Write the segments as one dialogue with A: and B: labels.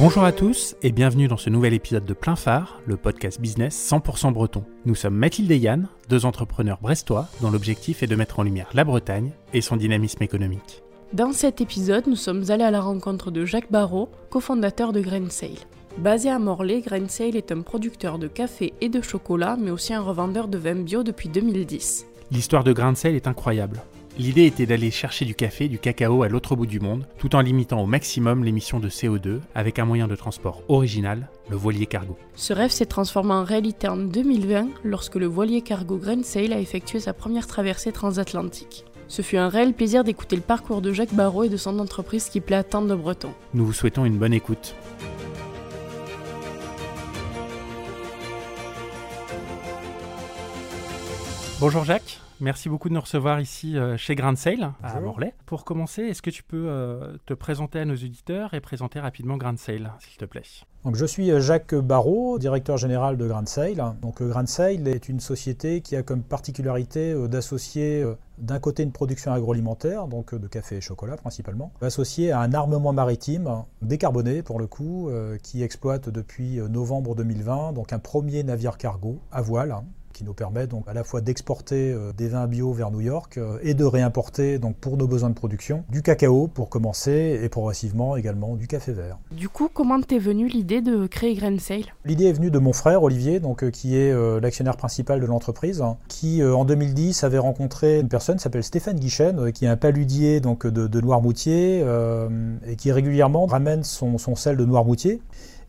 A: Bonjour à tous et bienvenue dans ce nouvel épisode de Plein Phare, le podcast business 100% breton. Nous sommes Mathilde et Yann, deux entrepreneurs brestois dont l'objectif est de mettre en lumière la Bretagne et son dynamisme économique.
B: Dans cet épisode, nous sommes allés à la rencontre de Jacques Barrault, cofondateur de Grain Basé à Morlaix, Grain est un producteur de café et de chocolat, mais aussi un revendeur de vin bio depuis 2010.
A: L'histoire de Grain est incroyable. L'idée était d'aller chercher du café, du cacao à l'autre bout du monde, tout en limitant au maximum l'émission de CO2 avec un moyen de transport original, le voilier cargo.
B: Ce rêve s'est transformé en réalité en 2020 lorsque le voilier cargo Grain a effectué sa première traversée transatlantique. Ce fut un réel plaisir d'écouter le parcours de Jacques Barrault et de son entreprise qui plaît à tant de Bretons.
A: Nous vous souhaitons une bonne écoute. Bonjour Jacques, merci beaucoup de nous recevoir ici euh, chez Grain Sale à Morlaix. Pour commencer, est-ce que tu peux euh, te présenter à nos auditeurs et présenter rapidement Grain Sale, s'il te plaît?
C: Donc, je suis euh, Jacques Barrault, directeur général de Grand Sale. Donc, Grand Sale est une société qui a comme particularité d'associer d'un côté une production agroalimentaire, donc de café et chocolat principalement, associé à un armement maritime décarboné pour le coup, qui exploite depuis novembre 2020 donc un premier navire cargo à voile qui nous permet donc à la fois d'exporter euh, des vins bio vers New York euh, et de réimporter donc pour nos besoins de production du cacao pour commencer et progressivement également du café vert.
B: Du coup, comment t'es venue l'idée de créer Grain Sale?
C: L'idée est venue de mon frère Olivier, donc euh, qui est l'actionnaire principal de l'entreprise, qui en 2010 avait rencontré une personne qui s'appelle Stéphane Guichen, qui est un paludier donc de, Noirmoutier et qui régulièrement ramène son, son sel de Noirmoutier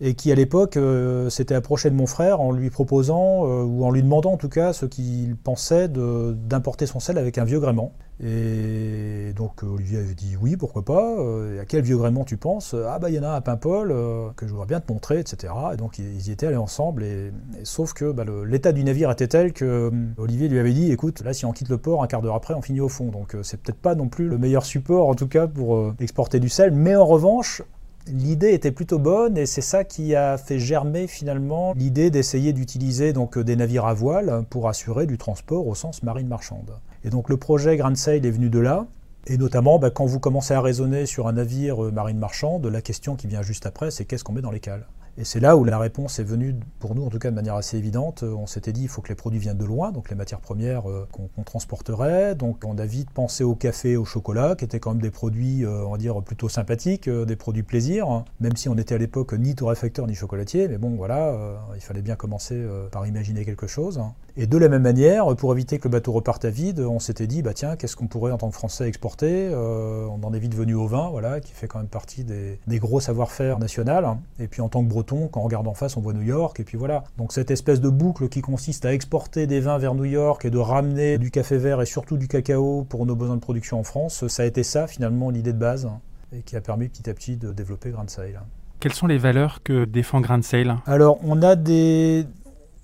C: et qui à l'époque euh, s'était approché de mon frère en lui proposant, euh, ou en lui demandant en tout cas, ce qu'il pensait d'importer son sel avec un vieux gréement. Et donc Olivier avait dit oui, pourquoi pas, euh, à quel vieux gréement tu penses? Ah bah il y en a un à Paimpol, que je voudrais bien te montrer, etc. Et donc ils y étaient allés ensemble, et, sauf que bah, l'état du navire était tel que Olivier lui avait dit, écoute, là si on quitte le port, un quart d'heure après on finit au fond, donc c'est peut-être pas non plus le meilleur support en tout cas pour exporter du sel, mais en revanche, l'idée était plutôt bonne et c'est ça qui a fait germer finalement l'idée d'essayer d'utiliser donc des navires à voile pour assurer du transport au sens marine marchande. Et donc le projet Grand Sail est venu de là. Et notamment, bah, quand vous commencez à raisonner sur un navire euh, marine marchande, la question qui vient juste après, c'est qu'est-ce qu'on met dans les cales? Et c'est là où la réponse est venue, pour nous en tout cas de manière assez évidente. On s'était dit il faut que les produits viennent de loin, donc les matières premières euh, qu'on transporterait. Donc on a vite pensé au café, au chocolat, qui étaient quand même des produits, euh, on va dire, plutôt sympathiques, euh, des produits plaisir, hein. même si on était à l'époque ni torréfacteur ni chocolatier. Mais bon, voilà, il fallait bien commencer par imaginer quelque chose. Hein. Et de la même manière, pour éviter que le bateau reparte à vide, on s'était dit bah tiens, qu'est-ce qu'on pourrait en tant que Français exporter On en est vite venu au vin, voilà, qui fait quand même partie des, des gros savoir-faire national. Et puis en tant que breton, quand on regarde en face, on voit New York, et puis voilà. Donc cette espèce de boucle qui consiste à exporter des vins vers New York et de ramener du café vert et surtout du cacao pour nos besoins de production en France, ça a été ça finalement l'idée de base, et qui a permis petit à petit de développer Grand Sail.
A: Quelles sont les valeurs que défend Grand Sail
C: Alors on a des,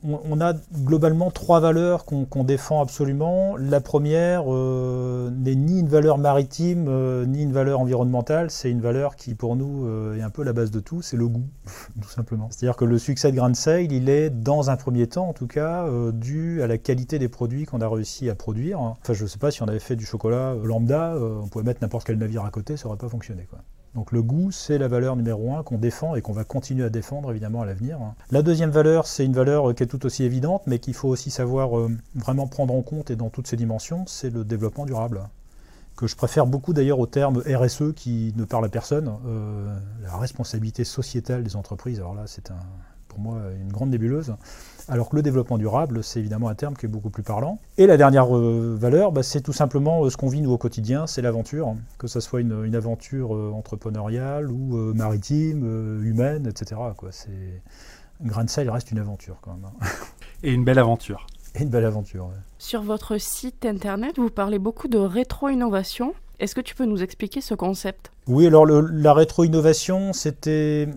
C: on, a globalement trois valeurs qu'on défend absolument. La première euh, n'est ni une valeur maritime, euh, ni une valeur environnementale. C'est une valeur qui, pour nous, euh, est un peu la base de tout. C'est le goût, tout simplement. C'est-à-dire que le succès de Grand Sail, il est, dans un premier temps en tout cas, dû à la qualité des produits qu'on a réussi à produire. Enfin, je ne sais pas si on avait fait du chocolat lambda, on pouvait mettre n'importe quel navire à côté, ça n'aurait pas fonctionné. Donc le goût, c'est la valeur numéro un qu'on défend et qu'on va continuer à défendre évidemment à l'avenir. La deuxième valeur, c'est une valeur qui est tout aussi évidente, mais qu'il faut aussi savoir euh, vraiment prendre en compte et dans toutes ses dimensions, c'est le développement durable. Que je préfère beaucoup d'ailleurs au terme RSE qui ne parle à personne. Euh, la responsabilité sociétale des entreprises, alors là c'est pour moi une grande nébuleuse. Alors que le développement durable, c'est évidemment un terme qui est beaucoup plus parlant. Et la dernière euh, valeur, bah, c'est tout simplement euh, ce qu'on vit nous au quotidien, c'est l'aventure, que ce soit une, aventure euh, entrepreneuriale ou maritime, humaine, etc. Quoi. C'est... Grand Sail reste une aventure quand même. Hein.
A: Et une belle aventure.
C: Et une belle aventure.
B: Sur votre site internet, vous parlez beaucoup de rétro-innovation. Est-ce que tu peux nous expliquer ce concept?
C: Oui, alors la rétro-innovation, c'était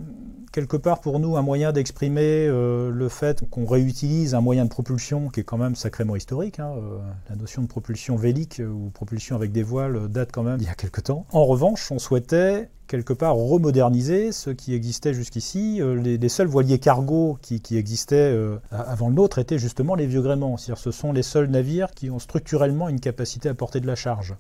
C: quelque part pour nous un moyen d'exprimer euh, le fait qu'on réutilise un moyen de propulsion qui est quand même sacrément historique. Hein, euh, la notion de propulsion vélique euh, ou propulsion avec des voiles date quand même il y a quelque temps. En revanche, on souhaitait quelque part remoderniser ce qui existait jusqu'ici. Les, seuls voiliers cargo qui, qui existaient avant le nôtre étaient justement les vieux gréments. C'est-à-dire ce sont les seuls navires qui ont structurellement une capacité à porter de la charge.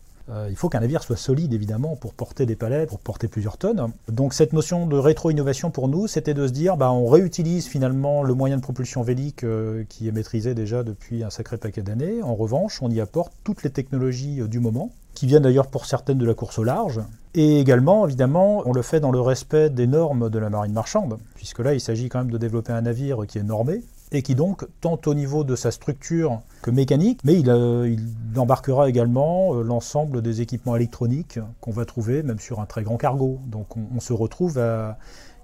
C: Il faut qu'un navire soit solide évidemment pour porter des palettes, pour porter plusieurs tonnes. Donc cette notion de rétro-innovation pour nous, c'était de se dire, bah, on réutilise finalement le moyen de propulsion vélique qui est maîtrisé déjà depuis un sacré paquet d'années. En revanche, on y apporte toutes les technologies du moment qui viennent d'ailleurs pour certaines de la course au large. Et également, évidemment, on le fait dans le respect des normes de la marine marchande, puisque là, il s'agit quand même de développer un navire qui est normé, et qui donc, tant au niveau de sa structure que mécanique, mais il, euh, embarquera également euh, l'ensemble des équipements électroniques qu'on va trouver même sur un très grand cargo. Donc on, se retrouve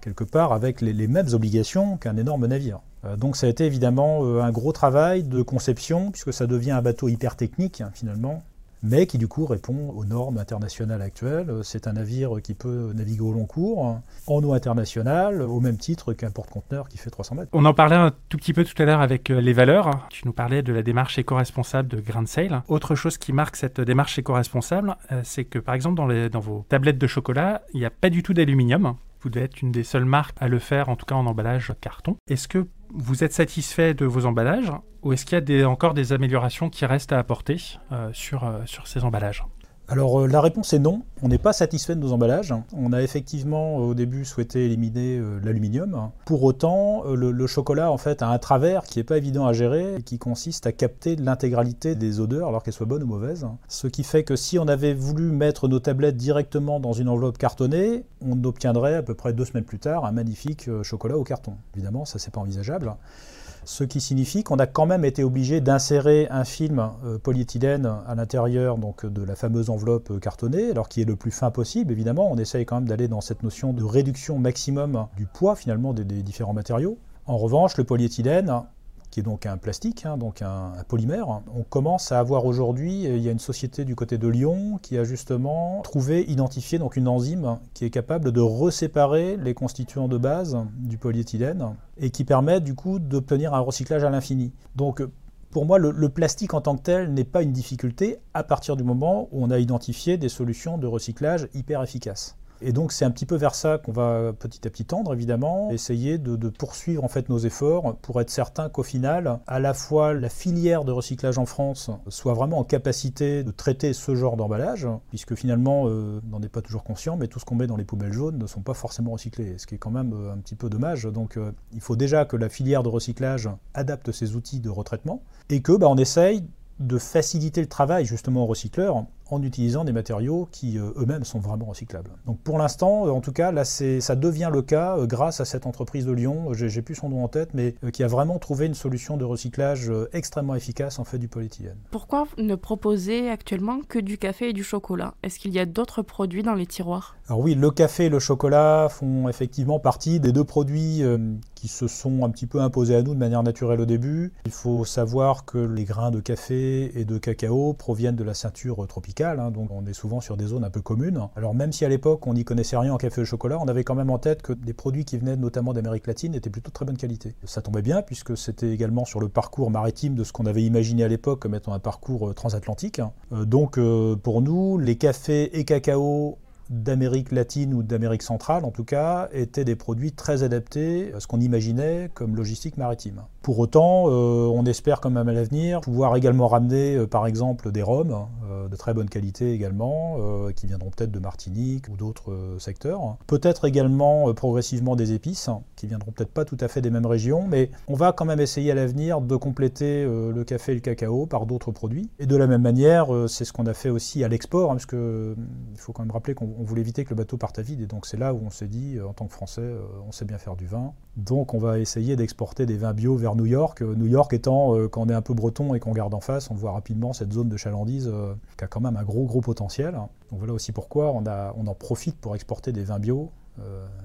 C: quelque part avec les, les mêmes obligations qu'un énorme navire. Euh, donc ça a été évidemment un gros travail de conception, puisque ça devient un bateau hyper technique hein, finalement, mais qui du coup répond aux normes internationales actuelles. C'est un navire qui peut naviguer au long cours, en eau internationale, au même titre qu'un porte-conteneur qui fait 300 mètres.
A: On en parlait un tout petit peu tout à l'heure avec euh, les valeurs. Tu nous parlais de la démarche éco-responsable de Grand Sail. Autre chose qui marque cette démarche éco-responsable, euh, c'est que par exemple dans, dans vos tablettes de chocolat, il n'y a pas du tout d'aluminium. Vous devez être une des seules marques à le faire, en tout cas en emballage carton. Est-ce que vous êtes satisfait de vos emballages ou est-ce qu'il y a encore des améliorations qui restent à apporter euh, euh, sur ces emballages?
C: Alors euh, la réponse est non, on n'est pas satisfait de nos emballages. On a effectivement au début souhaité éliminer l'aluminium. Pour autant, le, chocolat en fait a un travers qui n'est pas évident à gérer et qui consiste à capter l'intégralité des odeurs alors qu'elles soient bonnes ou mauvaises. Ce qui fait que si on avait voulu mettre nos tablettes directement dans une enveloppe cartonnée, on obtiendrait à peu près deux semaines plus tard un magnifique chocolat au carton. Évidemment, ça c'est pas envisageable ce qui signifie qu'on a quand même été obligé d'insérer un film euh, polyéthylène à l'intérieur donc de la fameuse enveloppe euh, cartonnée, alors qui est le plus fin possible évidemment. On essaye quand même d'aller dans cette notion de réduction maximum du poids finalement des différents matériaux. En revanche, le polyéthylène, qui est donc un plastique, hein, donc un, polymère. On commence à avoir aujourd'hui, euh, il y a une société du côté de Lyon qui a justement trouvé, identifié donc une enzyme qui est capable de reséparer les constituants de base du polyéthylène et qui permet du coup d'obtenir un recyclage à l'infini. Donc pour moi, le, plastique en tant que tel n'est pas une difficulté à partir du moment où on a identifié des solutions de recyclage hyper efficaces. Et donc c'est un petit peu vers ça qu'on va petit à petit tendre évidemment, essayer de, poursuivre en fait nos efforts pour être certain qu'au final, à la fois la filière de recyclage en France soit vraiment en capacité de traiter ce genre d'emballage, puisque finalement euh, on n'en est pas toujours conscient, mais tout ce qu'on met dans les poubelles jaunes ne sont pas forcément recyclés, ce qui est quand même euh, un petit peu dommage. Donc euh, il faut déjà que la filière de recyclage adapte ses outils de retraitement et que bah, on essaye de faciliter le travail justement aux recycleurs en utilisant des matériaux qui euh, eux-mêmes sont vraiment recyclables. Donc pour l'instant, euh, en tout cas, là, ça devient le cas euh, grâce à cette entreprise de Lyon, j'ai plus son nom en tête, mais qui a vraiment trouvé une solution de recyclage extrêmement efficace en fait du polyéthylène.
B: Pourquoi ne proposer actuellement que du café et du chocolat? Est-ce qu'il y a d'autres produits dans les tiroirs?
C: Alors oui, le café et le chocolat font effectivement partie des deux produits se sont un petit peu imposés à nous de manière naturelle au début. Il faut savoir que les grains de café et de cacao proviennent de la ceinture tropicale Hein, donc on est souvent sur des zones un peu communes. Alors même si à l'époque on n'y connaissait rien en café au chocolat, on avait quand même en tête que des produits qui venaient notamment d'Amérique latine étaient plutôt de très bonne qualité. Ça tombait bien puisque c'était également sur le parcours maritime de ce qu'on avait imaginé à l'époque comme étant un parcours euh, transatlantique. Euh, donc euh, pour nous, les cafés et cacao d'Amérique latine ou d'Amérique centrale en tout cas, étaient des produits très adaptés à ce qu'on imaginait comme logistique maritime. Pour autant, euh, on espère quand même à l'avenir pouvoir également ramener euh, par exemple des rhums euh, de très bonne qualité également, qui viendront peut-être de Martinique ou d'autres secteurs. Peut-être également progressivement des épices, qui viendront peut-être pas tout à fait des mêmes régions, mais on va quand même essayer à l'avenir de compléter le café et le cacao par d'autres produits. Et de la même manière, c'est ce qu'on a fait aussi à l'export, hein, parce qu'il faut quand même rappeler qu'on voulait éviter que le bateau parte à vide, et donc c'est là où on s'est dit, en tant que Français, on sait bien faire du vin, donc on va essayer d'exporter des vins bio vers New York. Euh, New York étant, euh, quand on est un peu breton et qu'on regarde en face, on voit rapidement cette zone de chalandise euh, qui a quand même un gros gros potentiel. Donc voilà aussi pourquoi on, on en profite pour exporter des vins bio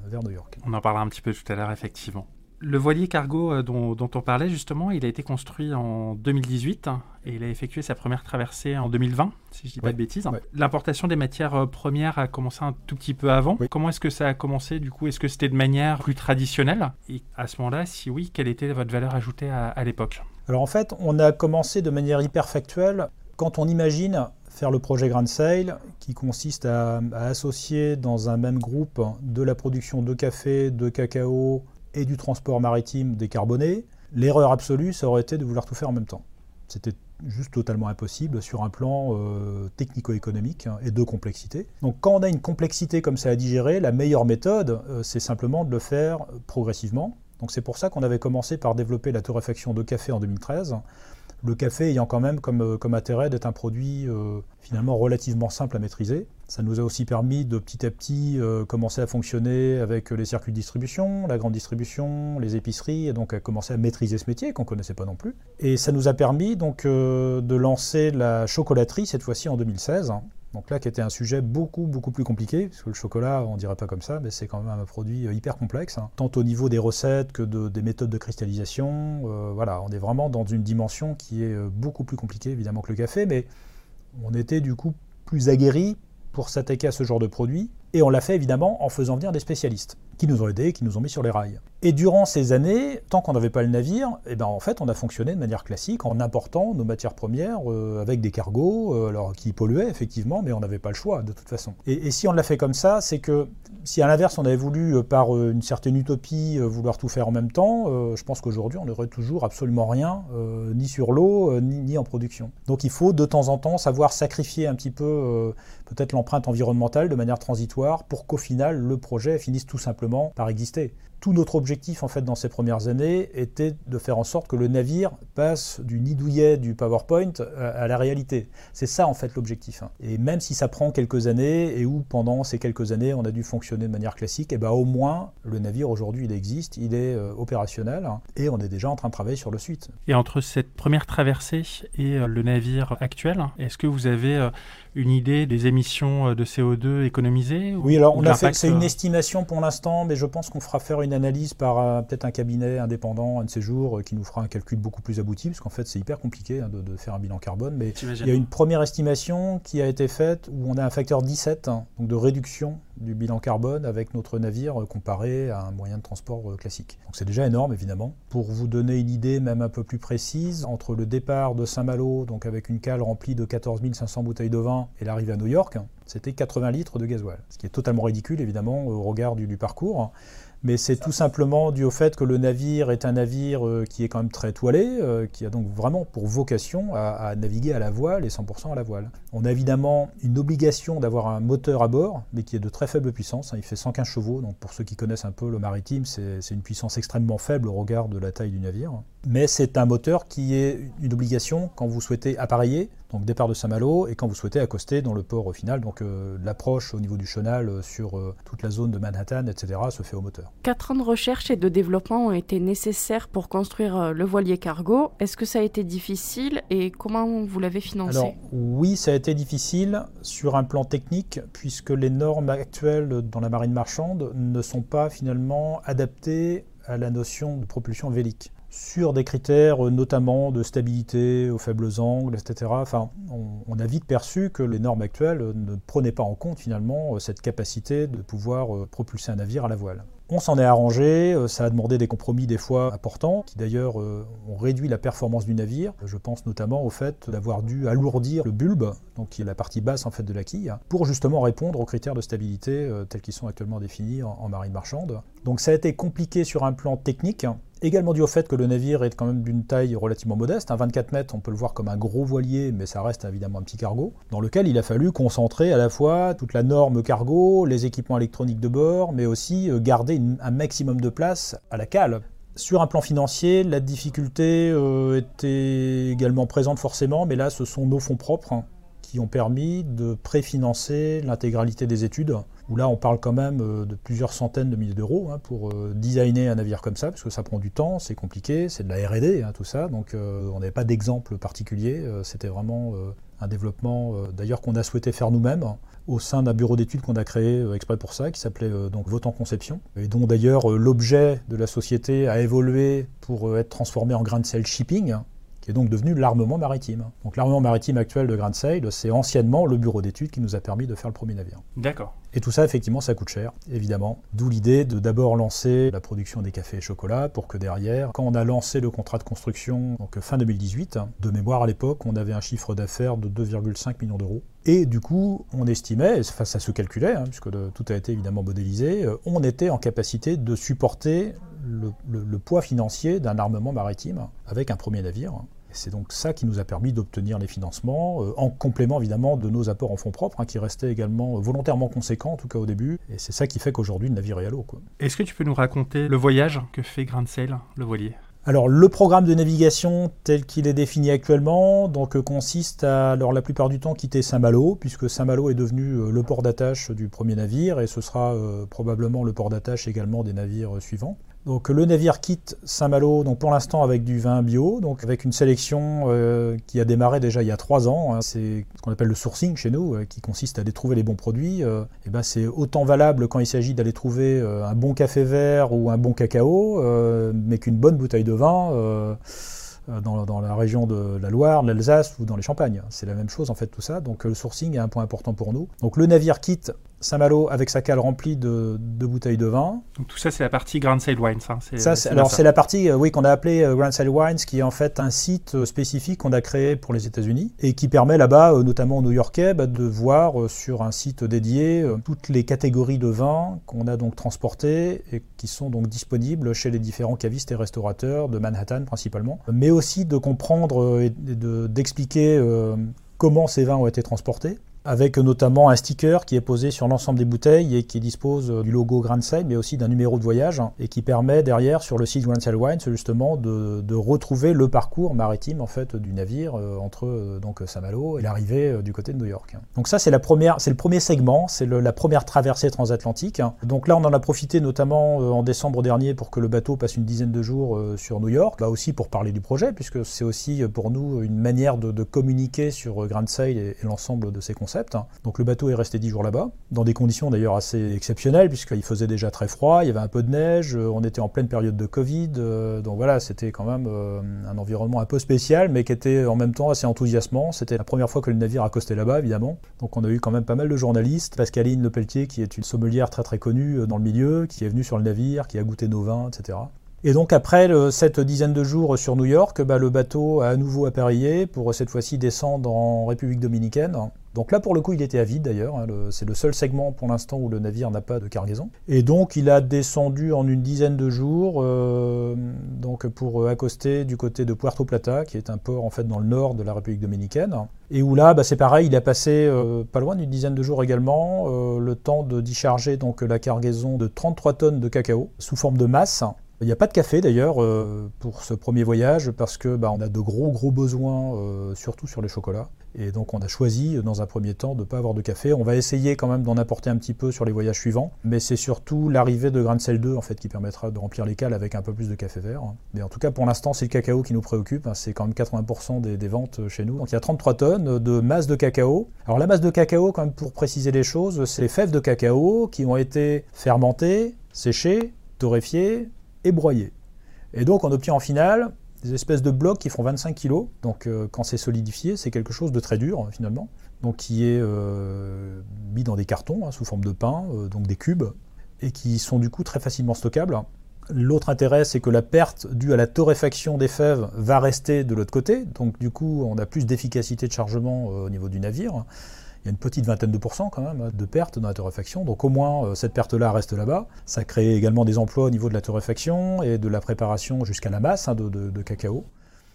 C: vers New York.
A: On en parlera un petit peu tout à l'heure effectivement. Le voilier cargo euh, dont, on parlait justement, il a été construit en 2018 et il a effectué sa première traversée en 2020, si je ne dis pas de bêtises. L'importation des matières euh, premières a commencé un tout petit peu avant. Comment est-ce que ça a commencé du coup? Est-ce que c'était de manière plus traditionnelle? Et à ce moment-là, si oui, quelle était votre valeur ajoutée à, l'époque?
C: Alors en fait, on a commencé de manière hyper factuelle. Quand on imagine faire le projet Grand Sail, qui consiste à, associer dans un même groupe de la production de café, de cacao, du transport maritime décarboné, l'erreur absolue, ça aurait été de vouloir tout faire en même temps. C'était juste totalement impossible sur un plan technico-économique hein, et de complexité. Donc quand on a une complexité comme ça à digérer, la meilleure méthode, c'est simplement de le faire progressivement. Donc c'est pour ça qu'on avait commencé par développer la torréfaction de café en 2013 le café ayant quand même comme, comme intérêt d'être un produit euh, finalement relativement simple à maîtriser. Ça nous a aussi permis de petit à petit euh, commencer à fonctionner avec les circuits de distribution, la grande distribution, les épiceries, et donc à commencer à maîtriser ce métier qu'on ne connaissait pas non plus. Et ça nous a permis donc euh, de lancer la chocolaterie cette fois-ci en 2016. Donc là, qui était un sujet beaucoup, beaucoup plus compliqué, parce que le chocolat, on dirait pas comme ça, mais c'est quand même un produit euh, hyper complexe, hein. tant au niveau des recettes que des méthodes de cristallisation. Euh, voilà, on est vraiment dans une dimension qui est euh, beaucoup plus compliquée, évidemment, que le café, mais on était du coup plus aguerri pour s'attaquer à ce genre de produit, et on l'a fait évidemment en faisant venir des spécialistes qui nous ont aidés, qui nous ont mis sur les rails. Et durant ces années, tant qu'on n'avait pas le navire, eh ben en fait, on a fonctionné de manière classique en important nos matières premières euh, avec des cargos, euh, alors qui polluaient effectivement, mais on n'avait pas le choix de toute façon. Et, si on l'a fait comme ça, c'est que si à l'inverse on avait voulu euh, par une certaine utopie vouloir tout faire en même temps, je pense qu'aujourd'hui on n'aurait toujours absolument rien, ni sur l'eau, ni, ni, en production. Donc il faut de temps en temps savoir sacrifier un petit peu peut-être l'empreinte environnementale de manière transitoire pour qu'au final le projet finisse tout simplement par exister tout notre objectif en fait dans ces premières années était de faire en sorte que le navire passe du nidouillet du PowerPoint à, la réalité. C'est ça en fait l'objectif. Hein. Et même si ça prend quelques années et où pendant ces quelques années on a dû fonctionner de manière classique, et eh ben au moins le navire aujourd'hui il existe, il est euh, opérationnel hein, et on est déjà en train de travailler sur le suite.
A: Et entre cette première traversée et euh, le navire actuel, est-ce que vous avez euh, une idée des émissions de CO2 économisées
C: Oui, alors on a fait, c'est une estimation pour l'instant, mais je pense qu'on fera faire une analyse par euh, peut-être un cabinet indépendant un de ces jours euh, qui nous fera un calcul beaucoup plus abouti, parce qu'en fait c'est hyper compliqué hein, de, faire un bilan carbone. Mais il y a une première estimation qui a été faite où on a un facteur 17 hein, donc de réduction du bilan carbone avec notre navire euh, comparé à un moyen de transport classique. Donc c'est déjà énorme évidemment. Pour vous donner une idée même un peu plus précise, entre le départ de Saint-Malo, donc avec une cale remplie de 14 500 bouteilles de vin, et l'arrivée à New York, c'était 80 litres de gasoil. Ce qui est totalement ridicule évidemment au regard du parcours mais c'est tout simplement dû au fait que le navire est un navire euh, qui est quand même très toilé, euh, qui a donc vraiment pour vocation à, naviguer à la voile et 100% à la voile. On a évidemment une obligation d'avoir un moteur à bord, mais qui est de très faible puissance. Hein. il fait 115 chevaux, donc pour ceux qui connaissent un peu le maritime, c'est une puissance extrêmement faible au regard de la taille du navire. Mais c'est un moteur qui est une obligation quand vous souhaitez appareiller, donc départ de Saint-Malo, et quand vous souhaitez accoster dans le port au final. Donc euh, l'approche au niveau du chenal sur toute la zone de Manhattan, etc., se fait au moteur.
B: Quatre ans de recherche et de développement ont été nécessaires pour construire euh, le voilier cargo. Est-ce que ça a été difficile et comment vous l'avez financé?
C: Alors oui, ça a été difficile sur un plan technique puisque les normes actuelles dans la marine marchande ne sont pas finalement adaptées à la notion de propulsion vélique sur des critères euh, notamment de stabilité aux faibles angles, etc. Enfin, on, a vite perçu que les normes actuelles ne prenaient pas en compte finalement euh, cette capacité de pouvoir euh, propulser un navire à la voile. On s'en est arrangé, ça a demandé des compromis des fois importants, qui d'ailleurs ont réduit la performance du navire. Je pense notamment au fait d'avoir dû alourdir le bulbe, donc qui est la partie basse en fait de la quille, pour justement répondre aux critères de stabilité tels qu'ils sont actuellement définis en marine marchande. Donc ça a été compliqué sur un plan technique, également dû au fait que le navire est quand même d'une taille relativement modeste. 24 mètres, on peut le voir comme un gros voilier, mais ça reste évidemment un petit cargo, dans lequel il a fallu concentrer à la fois toute la norme cargo, les équipements électroniques de bord, mais aussi euh, garder un maximum de place à la cale. Sur un plan financier, la difficulté euh, était également présente forcément, mais là ce sont nos fonds propres hein, qui ont permis de préfinancer l'intégralité des études où là on parle quand même euh, de plusieurs centaines de milliers d'euros hein, pour euh, designer un navire comme ça, parce que ça prend du temps, c'est compliqué, c'est de la RD, hein, tout ça, donc euh, on n'avait pas d'exemple particulier, c'était vraiment un développement d'ailleurs qu'on a souhaité faire nous-mêmes au sein d'un bureau d'études qu'on a créé exprès pour ça, qui s'appelait donc Vote Conception, et dont d'ailleurs l'objet de la société a évolué pour être transformé en Grand Sail Shipping, qui est donc devenu l'armement maritime. Donc l'armement maritime actuel de Grand Sail, c'est anciennement le bureau d'études qui nous a permis de faire le premier navire.
A: D'accord.
C: Et tout ça, effectivement, ça coûte cher, évidemment. D'où l'idée de d'abord lancer la production des cafés et chocolats pour que derrière, quand on a lancé le contrat de construction, donc fin 2018, de mémoire à l'époque, on avait un chiffre d'affaires de 2,5 millions d'euros. Et du coup, on estimait, enfin ça se calculait, hein, puisque tout a été évidemment modélisé, euh, on était en capacité de supporter le, poids financier d'un armement maritime avec un premier navire. C'est donc ça qui nous a permis d'obtenir les financements, euh, en complément évidemment de nos apports en fonds propres, hein, qui restaient également volontairement conséquents, en tout cas au début. Et c'est ça qui fait qu'aujourd'hui le navire est à l'eau.
A: Est-ce que tu peux nous raconter le voyage que fait Sail, le voilier?
C: Alors le programme de navigation tel qu'il est défini actuellement donc, euh, consiste à alors, la plupart du temps quitter Saint-Malo, puisque Saint-Malo est devenu euh, le port d'attache du premier navire et ce sera probablement le port d'attache également des navires suivants. Donc le navire quitte Saint-Malo, donc pour l'instant avec du vin bio, donc avec une sélection euh, qui a démarré déjà il y a trois ans. Hein. c'est ce qu'on appelle le sourcing chez nous, euh, qui consiste à aller trouver les bons produits. Euh, et ben c'est autant valable quand il s'agit d'aller trouver un bon café vert ou un bon cacao, mais qu'une bonne bouteille de vin. Dans, la région de la Loire, l'Alsace ou dans les Champagnes. C'est la même chose en fait tout ça. Donc le sourcing est un point important pour nous. Donc le navire quitte Saint-Malo avec sa cale remplie de, bouteilles de vin.
A: Donc tout ça, c'est la partie Grand Sail Wines. Hein.
C: Ça, alors c'est la partie, euh, oui, qu'on a appelée euh, Grand Sail Wines, qui est en fait un site euh, spécifique qu'on a créé pour les États-Unis et qui permet là-bas, notamment aux New-Yorkais, bah, de voir sur un site dédié toutes les catégories de vins qu'on a donc transportés et qui sont donc disponibles chez les différents cavistes et restaurateurs de Manhattan principalement, mais aussi de comprendre et d'expliquer comment ces vins ont été transportés avec notamment un sticker qui est posé sur l'ensemble des bouteilles et qui dispose du logo Grand Sail, mais aussi d'un numéro de voyage, et qui permet derrière sur le site Grand Sail Wines justement de, retrouver le parcours maritime en fait du navire euh, entre euh, donc Saint-Malo et l'arrivée euh, du côté de New York. Donc ça c'est la première, c'est le premier segment, c'est la première traversée transatlantique. Donc là on en a profité notamment en décembre dernier pour que le bateau passe une dizaine de jours sur New York, là aussi pour parler du projet, puisque c'est aussi pour nous une manière de, communiquer sur Grand Sail et, l'ensemble de ses concepts. Donc le bateau est resté 10 jours là-bas, dans des conditions d'ailleurs assez exceptionnelles, puisqu'il faisait déjà très froid, il y avait un peu de neige, euh, on était en pleine période de Covid, euh, donc voilà, c'était quand même euh, un environnement un peu spécial, mais qui était en même temps assez enthousiasmant. C'était la première fois que le navire accostait là-bas, évidemment. Donc on a eu quand même pas mal de journalistes. Pascaline Lepelletier, qui est une sommelière très très connue dans le milieu, qui est venue sur le navire, qui a goûté nos vins, etc. Et donc après cette dizaine de jours sur New York, bah, le bateau a à nouveau appareillé pour cette fois-ci descendre en République dominicaine. Donc là pour le coup il était à vide d'ailleurs, hein, c'est le seul segment pour l'instant où le navire n'a pas de cargaison. Et donc il a descendu en une dizaine de jours euh, donc pour accoster du côté de Puerto Plata, qui est un port en fait dans le nord de la République dominicaine. Et où là bah, c'est pareil, il a passé euh, pas loin d'une dizaine de jours également, euh, le temps de d'y charger donc la cargaison de 33 tonnes de cacao sous forme de masse il n'y a pas de café d'ailleurs euh, pour ce premier voyage parce que bah, on a de gros gros besoins, euh, surtout sur les chocolats. Et donc on a choisi dans un premier temps de ne pas avoir de café. On va essayer quand même d'en apporter un petit peu sur les voyages suivants, mais c'est surtout l'arrivée de Grand Cell 2 en fait qui permettra de remplir les cales avec un peu plus de café vert. Mais en tout cas pour l'instant c'est le cacao qui nous préoccupe. Hein. C'est quand même 80% des, des, ventes chez nous. Donc il y a 33 tonnes de masse de cacao. Alors la masse de cacao, quand même pour préciser les choses, c'est les fèves de cacao qui ont été fermentées, séchées, torréfiées, et broyé. Et donc on obtient en finale des espèces de blocs qui font 25 kg. Donc euh, quand c'est solidifié, c'est quelque chose de très dur finalement. Donc qui est euh, mis dans des cartons hein, sous forme de pain, euh, donc des cubes, et qui sont du coup très facilement stockables. L'autre intérêt, c'est que la perte due à la torréfaction des fèves va rester de l'autre côté. Donc du coup, on a plus d'efficacité de chargement au niveau du navire il y a une petite vingtaine de pourcents quand même de pertes dans la torréfaction. Donc au moins euh, cette perte-là reste là-bas. Ça crée également des emplois au niveau de la torréfaction et de la préparation jusqu'à la masse hein, de, cacao.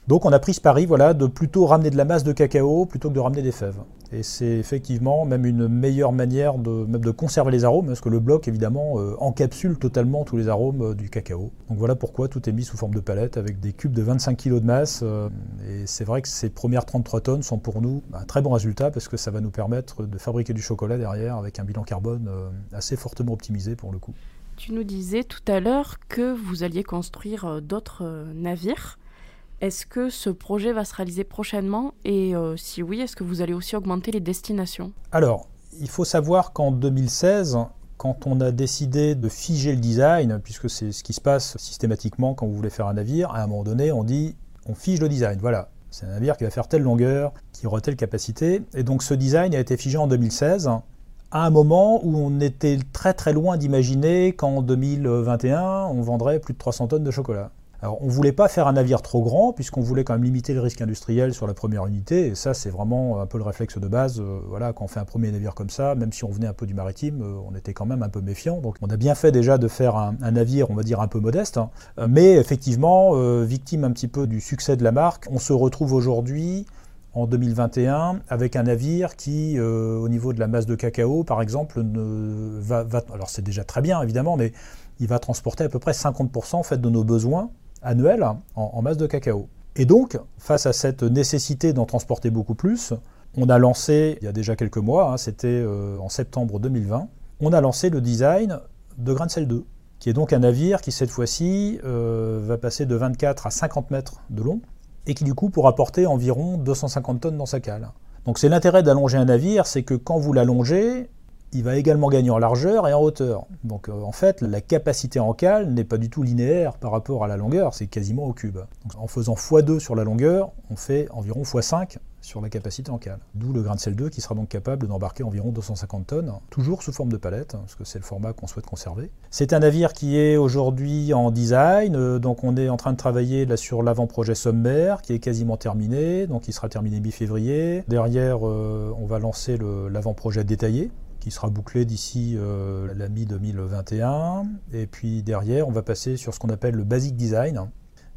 C: Donc on a pris ce pari voilà, de plutôt ramener de la masse de cacao plutôt que de ramener des fèves. Et c'est effectivement même une meilleure manière de, même de conserver les arômes, parce que le bloc évidemment euh, encapsule totalement tous les arômes euh, du cacao. Donc voilà pourquoi tout est mis sous forme de palette avec des cubes de 25 kg de masse. Euh, et c'est vrai que ces premières 33 tonnes sont pour nous un très bon résultat parce que ça va nous permettre de fabriquer du chocolat derrière avec un bilan carbone assez fortement optimisé pour le coup.
B: Tu nous disais tout à l'heure que vous alliez construire d'autres navires. Est-ce que ce projet va se réaliser prochainement Et euh, si oui, est-ce que vous allez aussi augmenter les destinations?
C: Alors, il faut savoir qu'en 2016, quand on a décidé de figer le design, puisque c'est ce qui se passe systématiquement quand vous voulez faire un navire, à un moment donné, on dit on fige le design. Voilà, c'est un navire qui va faire telle longueur, qui aura telle capacité. Et donc ce design a été figé en 2016, à un moment où on était très très loin d'imaginer qu'en 2021, on vendrait plus de 300 tonnes de chocolat. On ne voulait pas faire un navire trop grand, puisqu'on voulait quand même limiter le risque industriel sur la première unité, et ça, c'est vraiment un peu le réflexe de base. Euh, voilà, quand on fait un premier navire comme ça, même si on venait un peu du maritime, euh, on était quand même un peu méfiant. Donc, on a bien fait déjà de faire un, navire, on va dire, un peu modeste, hein. euh, mais effectivement, victime un petit peu du succès de la marque, on se retrouve aujourd'hui en 2021 avec un navire qui, au niveau de la masse de cacao, par exemple, va, va alors c'est déjà très bien évidemment, mais il va transporter à peu près 50% en fait, de nos besoins annuel en, masse de cacao. Et donc, face à cette nécessité d'en transporter beaucoup plus, on a lancé, il y a déjà quelques mois, hein, c'était euh, en septembre 2020, on a lancé le design de Grain 2, qui est donc un navire qui cette fois-ci euh, va passer de 24 à 50 mètres de long, et qui du coup pourra porter environ 250 tonnes dans sa cale. Donc c'est l'intérêt d'allonger un navire, c'est que quand vous l'allongez, il va également gagner en largeur et en hauteur. Donc euh, en fait, la capacité en cale n'est pas du tout linéaire par rapport à la longueur, c'est quasiment au cube. en faisant x2 sur la longueur, on fait environ x5 sur la capacité en cale. D'où le grain de sel 2 qui sera donc capable d'embarquer environ 250 tonnes, toujours sous forme de palette, hein, parce que c'est le format qu'on souhaite conserver. C'est un navire qui est aujourd'hui en design, euh, donc on est en train de travailler sur l'avant-projet sommaire, qui est quasiment terminé, donc il sera terminé mi-février. Derrière, euh, on va lancer l'avant-projet détaillé, qui sera bouclé d'ici euh, la mi-2021. Et puis derrière, on va passer sur ce qu'on appelle le basic design.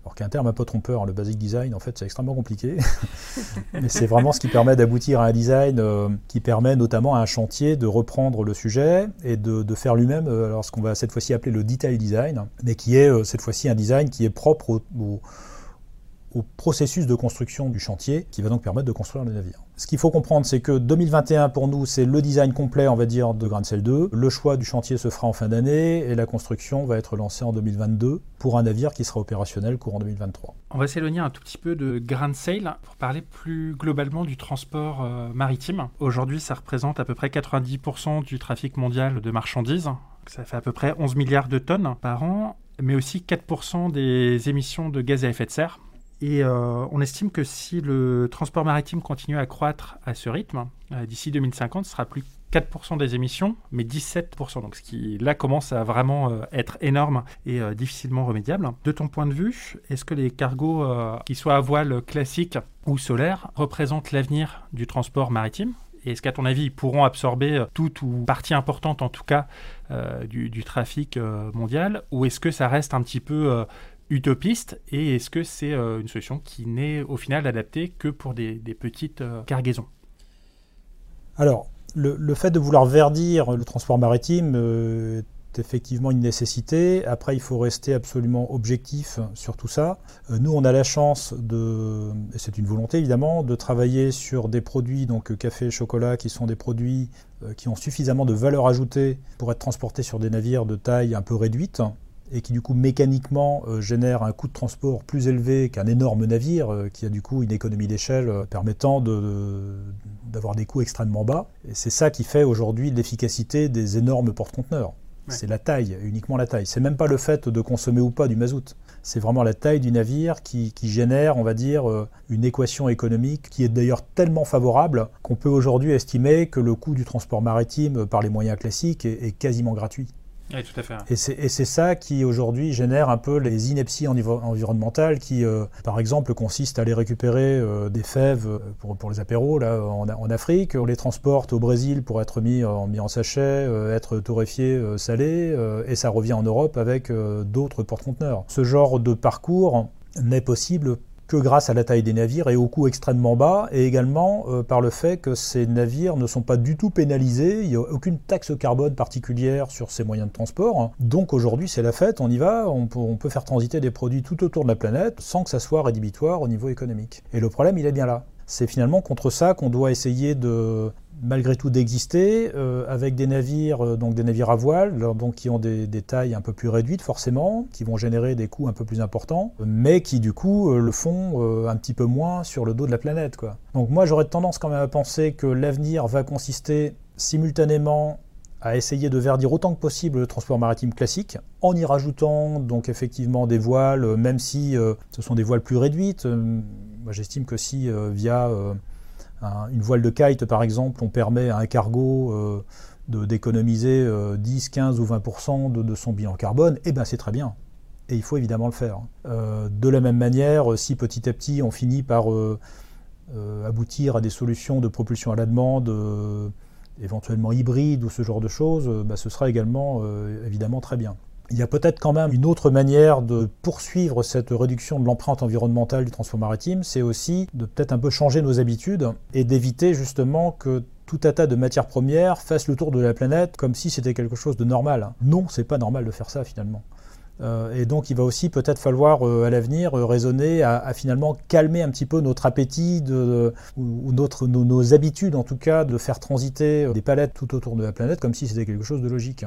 C: Alors qu'un terme un peu trompeur, le basic design, en fait, c'est extrêmement compliqué. Mais c'est vraiment ce qui permet d'aboutir à un design euh, qui permet notamment à un chantier de reprendre le sujet et de, faire lui-même euh, ce qu'on va cette fois-ci appeler le detail design, mais qui est cette fois-ci un design qui est propre au processus de construction du chantier qui va donc permettre de construire le navire. Ce qu'il faut comprendre, c'est que 2021 pour nous, c'est le design complet, on va dire, de Grand Cell 2. Le choix du chantier se fera en fin d'année et la construction va être lancée en 2022 pour un navire qui sera opérationnel courant 2023.
A: On va s'éloigner un tout petit peu de Grand Sail pour parler plus globalement du transport euh, maritime. Aujourd'hui, ça représente à peu près 90% du trafic mondial de marchandises. Ça fait à peu près 11 milliards de tonnes par an mais aussi 4% des émissions de gaz à effet de serre. Et euh, on estime que si le transport maritime continue à croître à ce rythme, euh, d'ici 2050, ce sera plus 4% des émissions, mais 17%. Donc ce qui là commence à vraiment euh, être énorme et difficilement remédiable. De ton point de vue, est-ce que les cargos, qui soient à voile classique ou solaire, représentent l'avenir du transport maritime? Est-ce qu'à ton avis, ils pourront absorber toute ou partie importante, en tout cas, du, trafic mondial? Ou est-ce que ça reste un petit peu utopiste et est-ce que c'est euh, une solution qui n'est au final adaptée que pour des, petites euh, cargaisons?
C: Alors, le, fait de vouloir verdir le transport maritime euh, est effectivement une nécessité. Après, il faut rester absolument objectif sur tout ça. nous, on a la chance de, et c'est une volonté évidemment, de travailler sur des produits, donc café et chocolat, qui sont des produits qui ont suffisamment de valeur ajoutée pour être transportés sur des navires de taille un peu réduite et qui du coup mécaniquement euh, génère un coût de transport plus élevé qu'un énorme navire euh, qui a du coup une économie d'échelle euh, permettant d'avoir des coûts extrêmement bas. Et c'est ça qui fait aujourd'hui l'efficacité des énormes porte-conteneurs. C'est la taille, uniquement la taille. C'est même pas le fait de consommer ou pas du mazout. C'est vraiment la taille du navire qui, génère, on va dire, une équation économique qui est d'ailleurs tellement favorable qu'on peut aujourd'hui estimer que le coût du transport maritime par les moyens classiques est quasiment gratuit. Et c'est ça qui aujourd'hui génère un peu les inepties environnementales qui, euh, par exemple, consistent à aller récupérer euh, des fèves euh, pour, les apéros là, en, Afrique, on les transporte au Brésil pour être mis en, mis sachet, être torréfié, salé, et ça revient en Europe avec d'autres porte-conteneurs. Ce genre de parcours n'est possible que grâce à la taille des navires et au coût extrêmement bas, et également euh, par le fait que ces navires ne sont pas du tout pénalisés, il n'y a aucune taxe carbone particulière sur ces moyens de transport. Donc aujourd'hui c'est la fête, on y va, on peut, on peut faire transiter des produits tout autour de la planète sans que ça soit rédhibitoire au niveau économique. Et le problème il est bien là. C'est finalement contre ça qu'on doit essayer de, malgré tout d'exister, euh, avec des navires, euh, donc des navires à voile, donc qui ont des, tailles un peu plus réduites forcément, qui vont générer des coûts un peu plus importants, mais qui du coup euh, le font un petit peu moins sur le dos de la planète. Quoi. Donc moi j'aurais tendance quand même à penser que l'avenir va consister simultanément à essayer de verdir autant que possible le transport maritime classique, en y rajoutant donc effectivement des voiles, même si ce sont des voiles plus réduites. moi j'estime que si via une voile de kite, par exemple, on permet à un cargo euh, d'économiser 10, euh, 15 ou 20% de, son bilan carbone, et eh bien c'est très bien. et il faut évidemment le faire. de la même manière, si petit à petit on finit par aboutir à des solutions de propulsion à la demande, éventuellement hybrides ou ce genre de choses, bah, ce sera également évidemment très bien. Il y a peut-être quand même une autre manière de poursuivre cette réduction de l'empreinte environnementale du transport maritime, c'est aussi de peut-être un peu changer nos habitudes et d'éviter justement que tout un tas de matières premières fassent le tour de la planète comme si c'était quelque chose de normal. Non, c'est pas normal de faire ça finalement. Euh, et donc il va aussi peut-être falloir euh, à l'avenir euh, raisonner à, finalement calmer un petit peu notre appétit ou, notre, nos, habitudes en tout cas de faire transiter des palettes tout autour de la planète comme si c'était quelque chose de logique.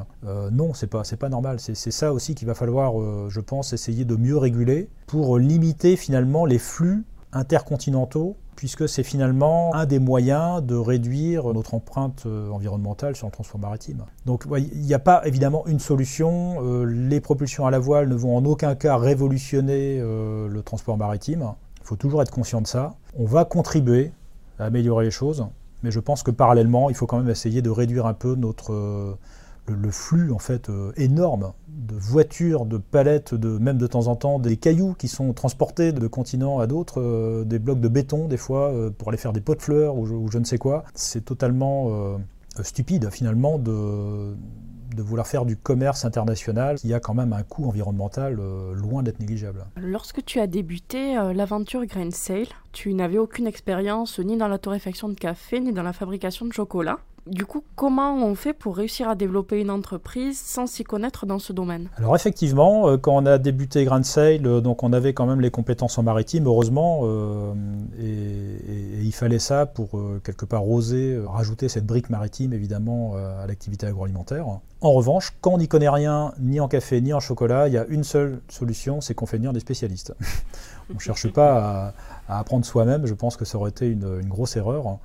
C: non, c'est pas, pas normal. C'est ça aussi qu'il va falloir, je pense, essayer de mieux réguler pour limiter finalement les flux intercontinentaux puisque c'est finalement un des moyens de réduire notre empreinte euh, environnementale sur le transport maritime. Donc il n'y a pas évidemment une solution. Euh, les propulsions à la voile ne vont en aucun cas révolutionner euh, le transport maritime. Il faut toujours être conscient de ça. On va contribuer à améliorer les choses, mais je pense que parallèlement, il faut quand même essayer de réduire un peu notre le, flux en fait euh, énorme de voitures, de palettes, de, même de temps en temps des cailloux qui sont transportés de continents à d'autres, euh, des blocs de béton des fois euh, pour aller faire des pots de fleurs ou je, ne sais quoi. C'est totalement stupide finalement de, vouloir faire du commerce international qui a quand même un coût environnemental loin d'être négligeable.
B: Lorsque tu as débuté l'aventure Grain Sale, tu n'avais aucune expérience ni dans la torréfaction de café ni dans la fabrication de chocolat. Du coup, comment on fait pour réussir à développer une entreprise sans s'y connaître dans ce domaine?
C: Alors effectivement, euh, quand on a débuté Grand Sail, euh, donc on avait quand même les compétences en maritime, heureusement, euh, et, il fallait ça pour quelque part oser rajouter cette brique maritime évidemment à l'activité agroalimentaire. En revanche, quand on n'y connaît rien, ni en café, ni en chocolat, il y a une seule solution, c'est qu'on fait venir des spécialistes. on ne cherche pas à, apprendre soi-même, je pense que ça aurait été une grosse erreur.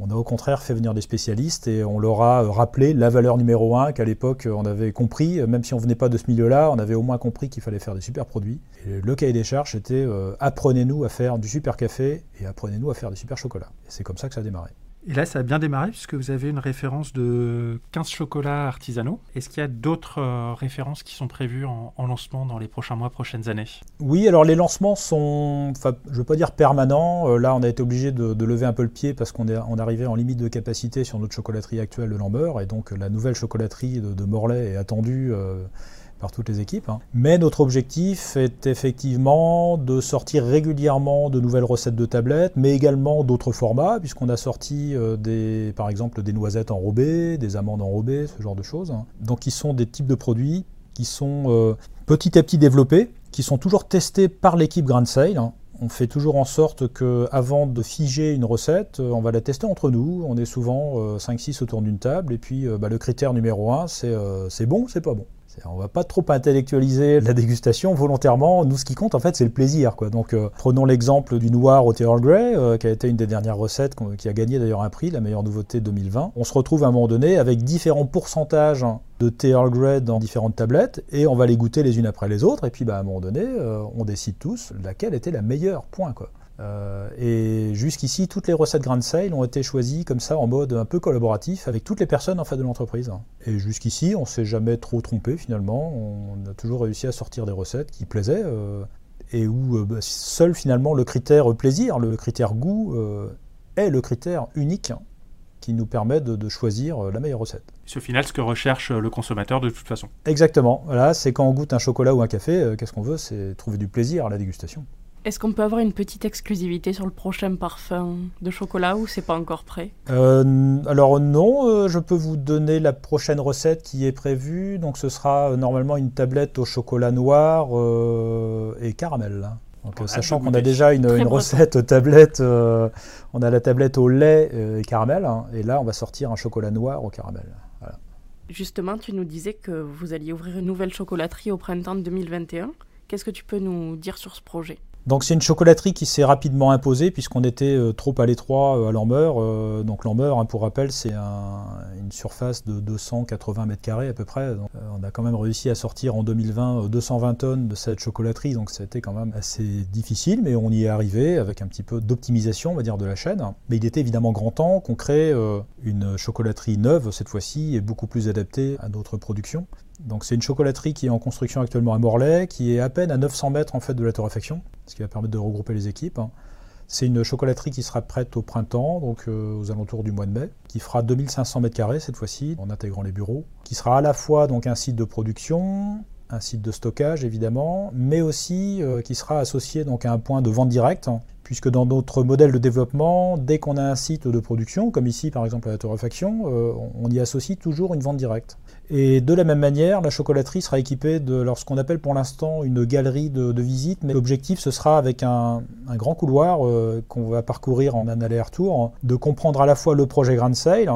C: On a au contraire fait venir des spécialistes et on leur a rappelé la valeur numéro un qu'à l'époque on avait compris, même si on venait pas de ce milieu-là, on avait au moins compris qu'il fallait faire des super produits. Le cahier des charges était euh, apprenez-nous à faire du super café et apprenez-nous à faire du super chocolat. C'est comme ça que ça a démarré.
A: Et là, ça a bien démarré puisque vous avez une référence de 15 chocolats artisanaux. Est-ce qu'il y a d'autres euh, références qui sont prévues en, lancement dans les prochains mois, prochaines années?
C: Oui, alors les lancements sont, je ne veux pas dire permanents. Euh, là, on a été obligé de, lever un peu le pied parce qu'on est, on arrivait en limite de capacité sur notre chocolaterie actuelle de Lambert. Et donc, la nouvelle chocolaterie de, Morlaix est attendue. Euh, toutes les équipes. Hein. Mais notre objectif est effectivement de sortir régulièrement de nouvelles recettes de tablettes, mais également d'autres formats, puisqu'on a sorti euh, des, par exemple des noisettes enrobées, des amandes enrobées, ce genre de choses. Hein. Donc qui sont des types de produits qui sont euh, petit à petit développés, qui sont toujours testés par l'équipe Grand Sale. Hein. On fait toujours en sorte que, avant de figer une recette, euh, on va la tester entre nous. On est souvent 5-6 autour d'une table. Et puis, bah, le critère numéro 1, c'est c'est bon, c'est pas bon. On va pas trop intellectualiser la dégustation volontairement. Nous, ce qui compte, en fait, c'est le plaisir. Donc, euh, prenons l'exemple du noir au Earl Grey, euh, qui a été une des dernières recettes, qui a gagné d'ailleurs un prix, la meilleure nouveauté 2020. On se retrouve à un moment donné avec différents pourcentages de thé Earl Grey dans différentes tablettes, et on va les goûter les unes après les autres, et puis bah, à un moment donné, euh, on décide tous laquelle était la meilleure. Point. Euh, et jusqu'ici, toutes les recettes Grand Sale ont été choisies comme ça en mode un peu collaboratif avec toutes les personnes en fait de l'entreprise. Et jusqu'ici, on s'est jamais trop trompé finalement. On a toujours réussi à sortir des recettes qui plaisaient euh, et où euh, bah, seul finalement le critère plaisir, le critère goût est le critère unique qui nous permet de, choisir la meilleure recette.
A: C'est au final ce que recherche le consommateur de toute façon.
C: Exactement. Voilà, c'est quand on goûte un chocolat ou un café, qu'est-ce qu'on veut? C'est trouver du plaisir à la dégustation.
B: Est-ce qu'on peut avoir une petite exclusivité sur le prochain parfum de chocolat ou c'est pas encore prêt?
C: Euh, Alors non, euh, je peux vous donner la prochaine recette qui est prévue. Donc ce sera euh, normalement une tablette au chocolat noir et caramel. Donc, sachant qu'on a déjà une, recette tablette, on a la tablette au lait et caramel, hein, et là on va sortir un chocolat noir au caramel.
B: Justement, tu nous disais que vous alliez ouvrir une nouvelle chocolaterie au printemps 2021. Qu'est-ce que tu peux nous dire sur ce projet?
C: Donc c'est une chocolaterie qui s'est rapidement imposée puisqu'on était euh, trop à l'étroit euh, à Lambert. Euh, donc Lambert, hein, pour rappel, c'est une surface de 280 mètres carrés à peu près. on a quand même réussi à sortir en 2020 220 tonnes de cette chocolaterie, donc été quand même assez difficile, mais on y est arrivé avec un petit peu d'optimisation, on va de la chaîne. Mais il était évidemment grand temps qu'on crée une chocolaterie neuve cette fois-ci et beaucoup plus adaptée à notre production. C'est une chocolaterie qui est en construction actuellement à Morlaix, qui est à peine à 900 mètres en fait de la torréfaction, ce qui va permettre de regrouper les équipes. C'est une chocolaterie qui sera prête au printemps, donc euh, aux alentours du mois de mai, qui fera 2500 mètres carrés cette fois-ci, en intégrant les bureaux, qui sera à la fois donc un site de production, un site de stockage évidemment, mais aussi euh, qui sera associé donc à un point de vente directe, puisque dans notre modèle de développement, dès qu'on a un site de production, comme ici par exemple à la torréfaction, euh, on y associe toujours une vente directe. Et de la même manière, la chocolaterie sera équipée de ce qu'on appelle pour l'instant une galerie de, de visite, mais l'objectif ce sera avec un, grand couloir euh, qu'on va parcourir en un aller-retour, de comprendre à la fois le projet Grand Sail,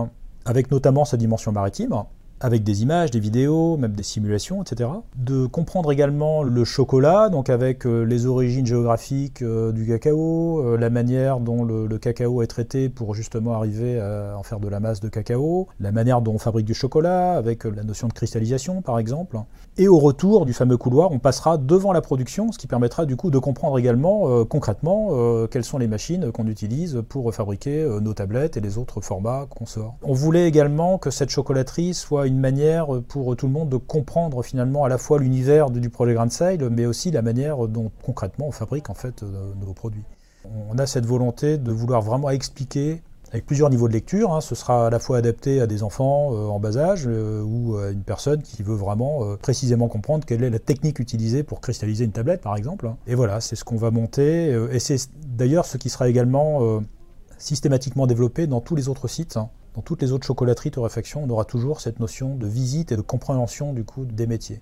C: avec notamment sa dimension maritime, avec des images, des vidéos, même des simulations, etc. De comprendre également le chocolat, donc avec euh, les origines géographiques euh, du cacao, euh, la manière dont le, cacao est traité pour justement arriver à en faire de la masse de cacao, la manière dont on fabrique du chocolat, avec la notion de cristallisation par exemple. Et au retour du fameux couloir, on passera devant la production, ce qui permettra du coup de comprendre également concrètement quelles sont les machines qu'on utilise pour fabriquer nos tablettes et les autres formats qu'on sort. On voulait également que cette chocolaterie soit une manière pour tout le monde de comprendre finalement à la fois l'univers du projet Grand Sail, mais aussi la manière dont concrètement on fabrique en fait euh, nos produits. On a cette volonté de vouloir vraiment expliquer avec plusieurs niveaux de lecture. Hein. Ce sera à la fois adapté à des enfants euh, en bas âge euh, ou à une personne qui veut vraiment précisément comprendre quelle est la technique utilisée pour cristalliser une tablette, par exemple. Et voilà, c'est ce qu'on va monter. et c'est d'ailleurs ce qui sera également systématiquement développé dans tous les autres sites. Hein. Dans toutes les autres chocolateries torréfaction, on aura toujours cette notion de visite et de compréhension du coup des métiers.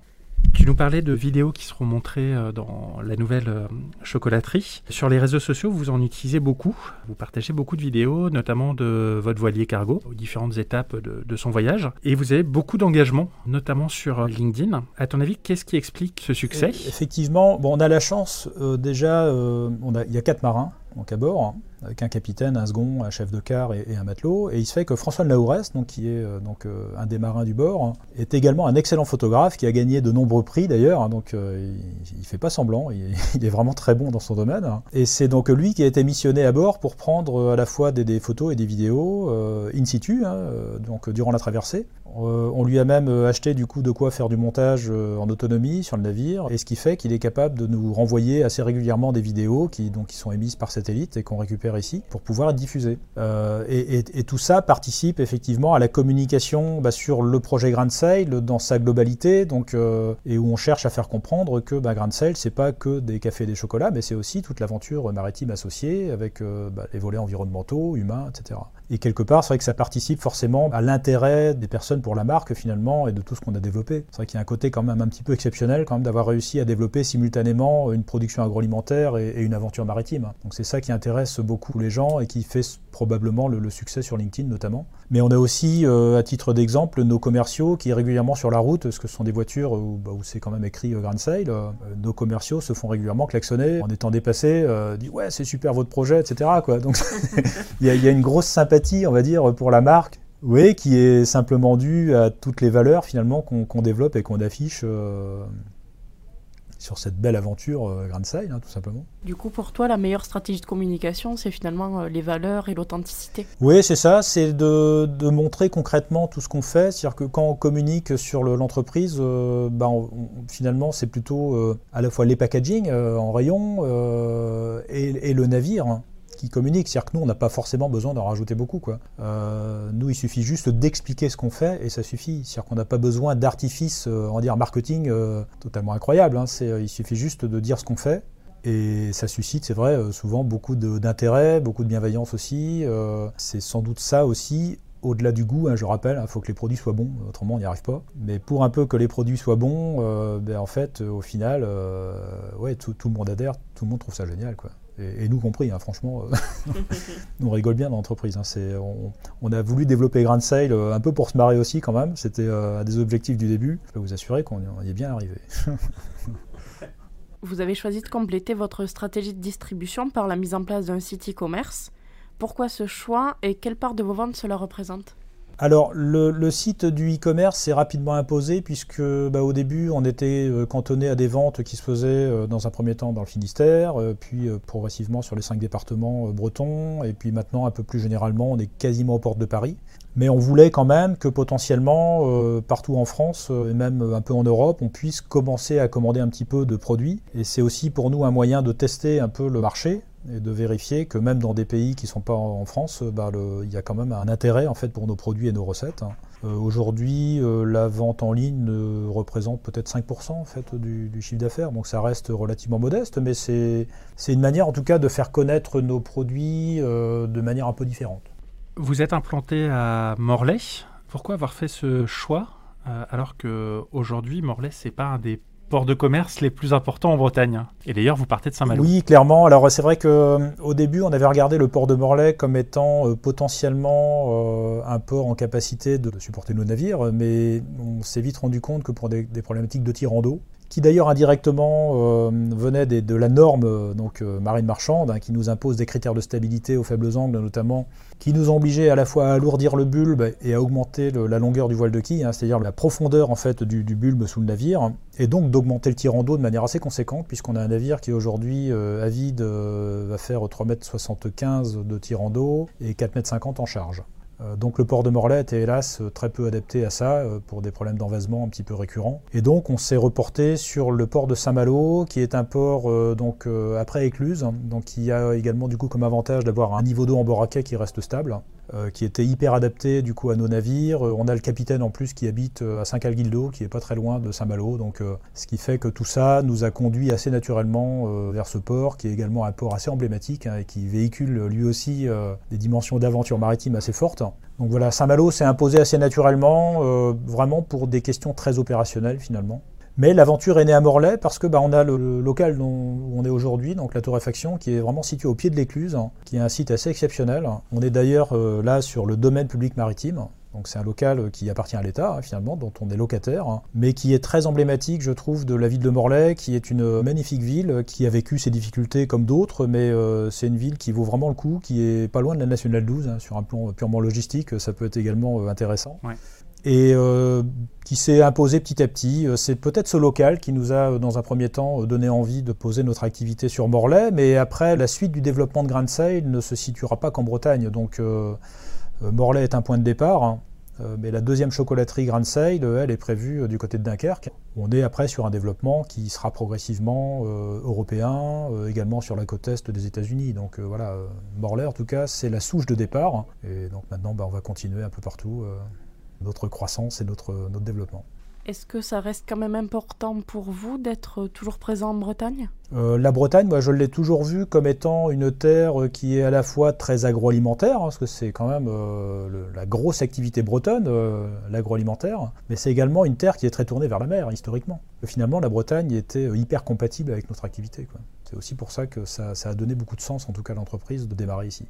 A: Tu nous parlais de vidéos qui seront montrées euh, dans la nouvelle euh, chocolaterie. Sur les réseaux sociaux, vous en utilisez beaucoup. Vous partagez beaucoup de vidéos, notamment de votre voilier cargo, aux différentes étapes de, son voyage. Et vous avez beaucoup d'engagement, notamment sur euh, LinkedIn. À ton avis, qu'est-ce qui explique ce succès?
C: Effectivement, bon, on a la chance, déjà, on a, il y a quatre marins donc à bord, avec un capitaine, un second, un chef de quart et, un matelot. Et il se fait que François de donc, qui est euh, donc, euh, un des marins du bord, est également un excellent photographe qui a gagné de nombreux prix d'ailleurs. Hein. donc euh, il, ne fait pas semblant, il, est vraiment très bon dans son domaine. Et c'est donc lui qui a été missionné à bord pour prendre à la fois des, photos et des vidéos in situ, hein, donc durant la traversée. on lui a même acheté du coup de quoi faire du montage en autonomie sur le navire, et ce qui fait qu'il est capable de nous renvoyer assez régulièrement des vidéos qui, donc, qui sont émises par cette et qu'on récupère ici pour pouvoir diffusé. Euh, et, tout ça participe effectivement à la communication bah, sur le projet Grand Sail dans sa globalité, donc, euh, et où on cherche à faire comprendre que bah, Grand Sail, c'est pas que des cafés et des chocolats, mais c'est aussi toute l'aventure maritime associée avec euh, bah, les volets environnementaux, humains, etc. Et quelque part, c'est vrai que ça participe forcément à l'intérêt des personnes pour la marque finalement et de tout ce qu'on a développé. C'est vrai qu'il y a un côté quand même un petit peu exceptionnel quand même d'avoir réussi à développer simultanément une production agroalimentaire et, une aventure maritime. Donc c'est ça qui intéresse beaucoup les gens et qui fait probablement le, succès sur LinkedIn notamment. Mais on a aussi, euh, à titre d'exemple, nos commerciaux qui régulièrement sur la route, parce que ce sont des voitures où, bah, c'est quand même écrit euh, Grand Sail, euh, nos commerciaux se font régulièrement klaxonner en étant dépassés, disent ouais c'est super votre projet, etc. Donc il y, a une grosse sympathie, on va dire, pour la marque. Oui, qui est simplement due à toutes les valeurs finalement qu'on développe et qu'on affiche sur cette belle aventure euh, Grand Sail, hein, tout simplement.
B: Du coup, pour toi, la meilleure stratégie de communication, c'est finalement euh, les valeurs et l'authenticité
C: Oui, c'est ça, c'est de, montrer concrètement tout ce qu'on fait. C'est-à-dire que quand on communique sur l'entreprise, euh, ben, finalement, c'est plutôt à la fois les packaging en rayon et, et, le navire. Hein qui communiquent. C'est-à-dire que nous, on n'a pas forcément besoin d'en rajouter beaucoup. Euh, nous, il suffit juste d'expliquer ce qu'on fait et ça suffit. C'est-à-dire qu'on n'a pas besoin d'artifices, euh, on dire marketing euh, totalement incroyable. Hein. il suffit juste de dire ce qu'on fait et ça suscite, c'est vrai, souvent beaucoup d'intérêt, beaucoup de bienveillance aussi. c'est sans doute ça aussi, au-delà du goût, hein, je rappelle, il hein, faut que les produits soient bons, autrement on n'y arrive pas. Mais pour un peu que les produits soient bons, ben, en fait, au final, ouais, tout, tout, le monde adhère, tout le monde trouve ça génial. Quoi et, nous compris, hein, franchement, euh, on rigole bien dans l'entreprise. Hein, on, a voulu développer Grand Sail euh, un peu pour se marrer aussi quand même, c'était euh, un des objectifs du début. Je peux vous assurer qu'on y est bien arrivé.
B: vous avez choisi de compléter votre stratégie de distribution par la mise en place d'un site e-commerce. Pourquoi ce choix et quelle part de vos ventes cela représente?
C: Alors, le, site du e-commerce s'est rapidement imposé puisque bah, au début, on était euh, cantonné à des ventes qui se faisaient euh, dans un premier temps dans le Finistère, euh, puis progressivement sur les cinq départements bretons, et puis maintenant, un peu plus généralement, on est quasiment aux portes de Paris. Mais on voulait quand même que potentiellement, partout en France et même un peu en Europe, on puisse commencer à commander un petit peu de produits. Et c'est aussi pour nous un moyen de tester un peu le marché, et de vérifier que même dans des pays qui ne sont pas en France, bah, il y a quand même un intérêt en fait pour nos produits et nos recettes. Euh, aujourd'hui, euh, la vente en ligne représente peut-être 5% en fait du, chiffre d'affaires, donc ça reste relativement modeste, mais c'est une manière en tout cas de faire connaître nos produits euh, de manière un peu différente.
A: Vous êtes implanté à Morlaix. Pourquoi avoir fait ce choix alors qu'aujourd'hui Morlaix c'est pas un des ports de commerce les plus importants en Bretagne? Et d'ailleurs, vous partez de Saint-Malo.
C: Oui, clairement. Alors, c'est vrai qu'au euh, début, on avait regardé le port de Morlaix comme étant euh, potentiellement euh, un port en capacité de, supporter nos navires, mais on s'est vite rendu compte que pour des, problématiques de tirant d'eau, qui d'ailleurs indirectement euh, venait de la norme euh, euh, marine marchande, hein, qui nous impose des critères de stabilité aux faibles angles notamment, qui nous obligés à la fois à alourdir le bulbe et à augmenter la longueur du voile de quille, hein, c'est-à-dire la profondeur en fait du, bulbe sous le navire, et donc d'augmenter le tirant d'eau de manière assez conséquente, puisqu'on a un navire qui aujourd'hui à vide va faire 3,75 m de tirant d'eau et 4,50 m en charge. Euh, donc le port de Morlaix était hélas très peu adapté à ça euh, pour des problèmes d'envasement un petit peu récurrents. Et donc on s'est reporté sur le port de Saint-Malo qui est un port euh, après écluse, donc qui a également du coup comme avantage d'avoir un niveau d'eau en boraquet qui reste stable. Euh, qui était hyper adapté du coup à nos navires. Euh, on a le capitaine en plus qui habite euh, à Saint-Calguildo, qui est pas très loin de Saint-Malo, donc ce qui fait que tout ça nous a conduit assez naturellement vers ce port, qui est également un port assez emblématique hein, et qui véhicule lui aussi des dimensions d'aventure maritime assez fortes. Donc voilà, Saint-Malo s'est imposé assez naturellement, vraiment pour des questions très opérationnelles finalement. Mais l'aventure est née à Morlaix parce que bah, on a le, local où on est aujourd'hui, donc la torréfaction, qui est vraiment situé au pied de l'écluse, hein, qui est un site assez exceptionnel. On est d'ailleurs euh, là sur le domaine public maritime. Donc c'est un local qui appartient à l'État hein, finalement, dont on est locataire, hein, mais qui est très emblématique, je trouve, de la ville de Morlaix, qui est une magnifique ville, qui a vécu ses difficultés comme d'autres, mais euh, c'est une ville qui vaut vraiment le coup, qui est pas loin de la nationale 12, sur un plan purement logistique, ça peut être également euh, intéressant et euh, qui s'est imposé petit à petit. Euh, c'est peut-être ce local qui nous a, euh, dans un premier temps, donné envie de poser notre activité sur Morlaix, mais après, la suite du développement de Grand Sail ne se situera pas qu'en Bretagne. Donc, Morlaix est un point de départ. Hein. mais la deuxième chocolaterie Grand Sail, elle, est prévue du côté de Dunkerque. On est après sur un développement qui sera progressivement européen, également sur la côte est des États-Unis. Donc voilà, Morlaix, en tout cas, c'est la souche de départ. Et donc maintenant, bah, on va continuer un peu partout notre croissance et notre, notre développement.
B: Est-ce que ça reste quand même important pour vous d'être toujours présent en Bretagne?
C: Euh, La Bretagne, moi, je l'ai toujours vue comme étant une terre qui est à la fois très agroalimentaire, hein, parce que c'est quand même euh, la grosse activité bretonne, euh, l'agroalimentaire, mais c'est également une terre qui est très tournée vers la mer, historiquement. finalement, la Bretagne était hyper compatible avec notre activité. C'est aussi pour ça que ça, ça a donné beaucoup de sens, en tout cas à l'entreprise, de démarrer ici.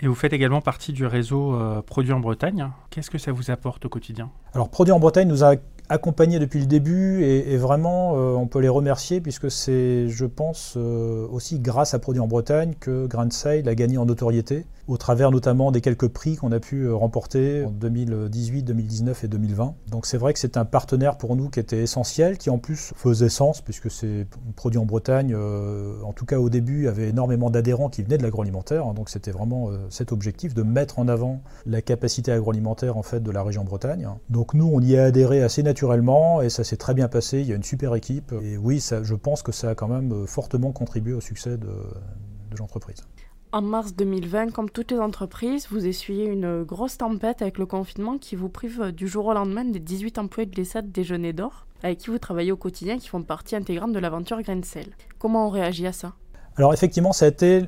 A: Et vous faites également partie du réseau euh, Produits en Bretagne. Qu'est-ce que ça vous apporte au quotidien?
C: Alors Produits en Bretagne nous a accompagnés depuis le début et, vraiment euh, on peut les remercier puisque c'est, je pense, euh, aussi grâce à Produits en Bretagne que Grand Sail a gagné en notoriété au travers notamment des quelques prix qu'on a pu euh, remporter en 2018, 2019 et 2020. Donc c'est vrai que c'est un partenaire pour nous qui était essentiel, qui en plus faisait sens puisque c'est produit en Bretagne, euh, en tout cas au début, avait énormément d'adhérents qui venaient de l'agroalimentaire. Hein. donc c'était vraiment euh, cet objectif de mettre en avant la capacité agroalimentaire en fait de la région Bretagne. Donc nous on y a adhéré assez naturellement et ça s'est très bien passé. Il y a une super équipe et oui, je pense que ça a quand même fortement contribué au succès de l'entreprise.
B: En mars 2020, comme toutes les entreprises, vous essuyez une grosse tempête avec le confinement qui vous prive du jour au lendemain des 18 employés de l'ESAT Déjeuner d'Or, avec qui vous travaillez au quotidien, qui font partie intégrante de l'aventure Grainsell. Comment on réagit à ça?
C: Alors effectivement, ça a été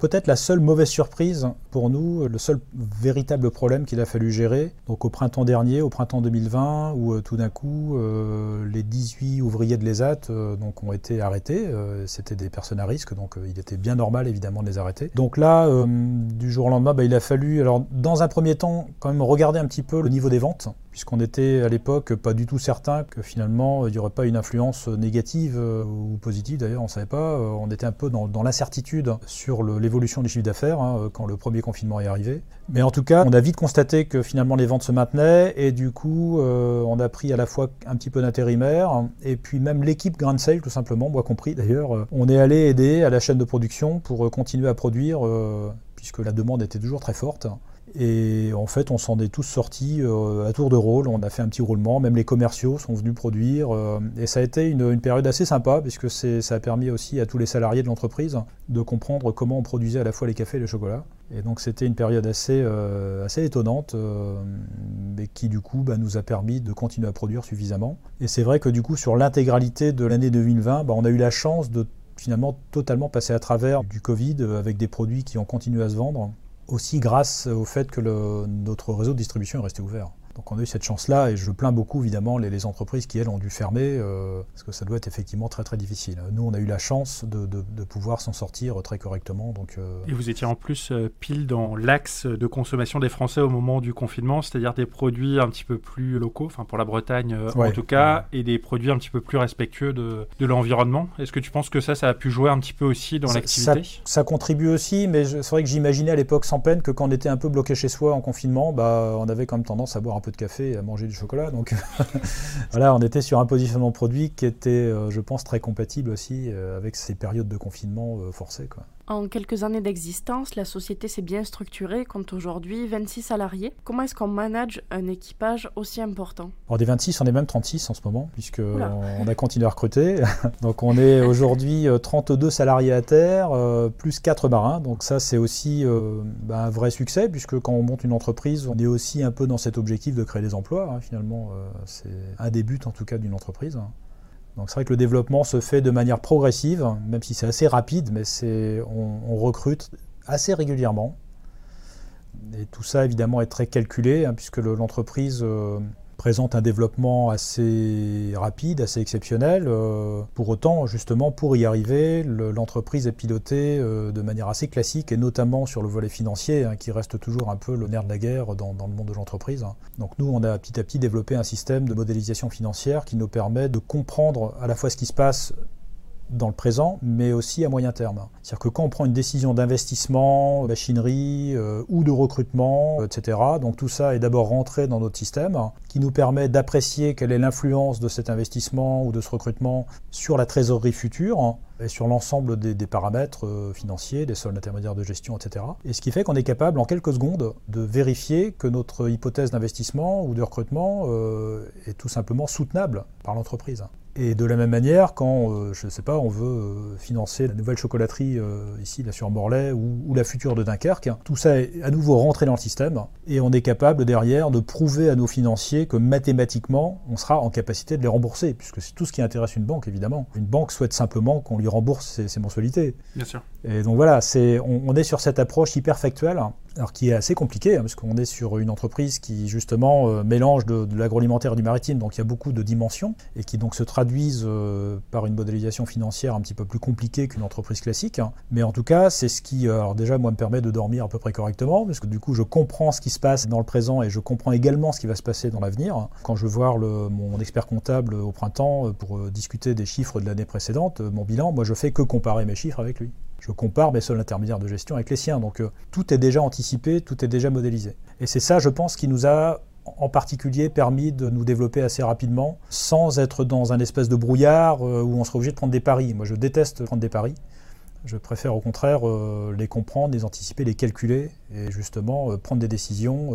C: peut-être la seule mauvaise surprise pour nous, le seul véritable problème qu'il a fallu gérer. Donc au printemps dernier, au printemps 2020, où euh, tout d'un coup euh, les 18 ouvriers de l'ESAT euh, ont été arrêtés. C'était des personnes à risque, donc il était bien normal évidemment de les arrêter. Donc là, du jour au lendemain, bah, il a fallu dans un premier temps quand même regarder un petit peu le niveau des ventes puisqu'on était à l'époque pas du tout certain que finalement il n'y aurait pas une influence négative ou positive d'ailleurs, on ne savait pas. On était un peu dans, l'incertitude sur l'évolution du chiffre d'affaires hein, quand le premier confinement est arrivé. Mais en tout cas, on a vite constaté que finalement les ventes se maintenaient et du coup, on a pris à la fois un petit peu d'intérimaire et puis même l'équipe Grand Sale tout simplement, moi compris d'ailleurs, on est allé aider à la chaîne de production pour continuer à produire puisque la demande était toujours très forte. Et en fait, on s'en est tous sortis euh, à tour de rôle. On a fait un petit roulement. Même les commerciaux sont venus produire. Euh, et ça a été une, période assez sympa, puisque ça a permis aussi à tous les salariés de l'entreprise de comprendre comment on produisait à la fois les cafés et le chocolat. Et donc, c'était une période assez, euh, assez étonnante, mais qui du coup bah, nous a permis de continuer à produire suffisamment. Et c'est vrai que du coup, sur l'intégralité de l'année 2020, bah, on a eu la chance de finalement totalement passer à travers du Covid avec des produits qui ont continué à se vendre aussi grâce au fait que notre réseau de distribution est resté ouvert. Donc on a eu cette chance-là et je plains beaucoup évidemment les, entreprises qui elles ont dû fermer euh, parce que ça doit être effectivement très très difficile. Nous on a eu la chance de, pouvoir s'en sortir très correctement. Donc,
A: euh, Et vous étiez en plus euh, pile dans l'axe de consommation des Français au moment du confinement, c'est-à-dire des produits un petit peu plus locaux, enfin pour la Bretagne en tout cas, et des produits un petit peu plus respectueux de, l'environnement. Est-ce que tu penses que ça, ça a pu jouer un petit peu aussi dans l'activité?
C: ça, contribue aussi, mais c'est vrai que j'imaginais à l'époque sans peine que quand on était un peu bloqué chez soi en confinement, bah, on avait quand même tendance à boire un de café et à manger du chocolat. Donc voilà, on était sur un positionnement produit qui était, euh, je pense, très compatible aussi euh, avec ces périodes de confinement euh, forcées. Quoi.
B: En quelques années d'existence, la société s'est bien structurée, compte aujourd'hui 26 salariés. Comment est-ce qu'on manage un équipage aussi important?
C: Alors des 26, on est même 36 en ce moment, puisque on a continué à recruter. donc on est aujourd'hui 32 salariés à terre, plus 4 marins. Donc ça c'est aussi bah, un vrai succès, puisque quand on monte une entreprise, on est aussi un peu dans cet objectif de créer des emplois. Hein, finalement, euh, c'est un des buts en tout cas d'une entreprise. Donc c'est vrai que le développement se fait de manière progressive, même si c'est assez rapide, mais on, recrute assez régulièrement. Et tout ça évidemment est très calculé, hein, puisque l'entreprise euh, présente un développement assez rapide, assez exceptionnel. Euh, pour autant, justement, pour y arriver, l'entreprise est pilotée euh, de manière assez classique, et notamment sur le volet financier, hein, qui reste toujours un peu le nerf de la guerre dans, dans le monde de l'entreprise. Donc nous, on a petit à petit développé un système de modélisation financière qui nous permet de comprendre à la fois ce qui se passe dans le présent, mais aussi à moyen terme. C'est-à-dire que quand on prend une décision d'investissement, machinerie euh, ou de recrutement, etc., donc tout ça est d'abord rentré dans notre système, qui nous permet d'apprécier quelle est l'influence de cet investissement ou de ce recrutement sur la trésorerie future et sur l'ensemble des, paramètres euh, financiers, des soldes intermédiaires de gestion, etc. Et ce qui fait qu'on est capable en quelques secondes de vérifier que notre hypothèse d'investissement ou de recrutement euh, est tout simplement soutenable par l'entreprise. Et de la même manière, quand, euh, je ne sais pas, on veut euh, financer la nouvelle chocolaterie euh, ici, là sur Morlaix, ou, la future de Dunkerque, tout ça est à nouveau rentré dans le système, et on est capable derrière de prouver à nos financiers que mathématiquement, on sera en capacité de les rembourser, puisque c'est tout ce qui intéresse une banque, évidemment. Une banque souhaite simplement qu'on lui rembourse ses, ses, mensualités.
A: Bien sûr.
C: Et donc voilà, c'est, on, on est sur cette approche hyper factuelle alors qui est assez compliqué, hein, parce qu'on est sur une entreprise qui justement euh, mélange de, l'agroalimentaire et du maritime, donc il y a beaucoup de dimensions, et qui donc se traduisent euh, par une modélisation financière un petit peu plus compliquée qu'une entreprise classique. Hein. Mais en tout cas, c'est ce qui, euh, alors déjà, moi, me permet de dormir à peu près correctement, parce que du coup, je comprends ce qui se passe dans le présent et je comprends également ce qui va se passer dans l'avenir. Quand je vois le, mon expert comptable au printemps pour discuter des chiffres de l'année précédente, mon bilan, moi, je fais que comparer mes chiffres avec lui je compare mes seuls intermédiaires de gestion avec les siens. Donc euh, tout est déjà anticipé, tout est déjà modélisé. Et c'est ça, je pense, qui nous a en particulier permis de nous développer assez rapidement sans être dans un espèce de brouillard euh, où on serait obligé de prendre des paris. Moi, je déteste prendre des paris. Je préfère au contraire euh, les comprendre, les anticiper, les calculer et justement prendre des décisions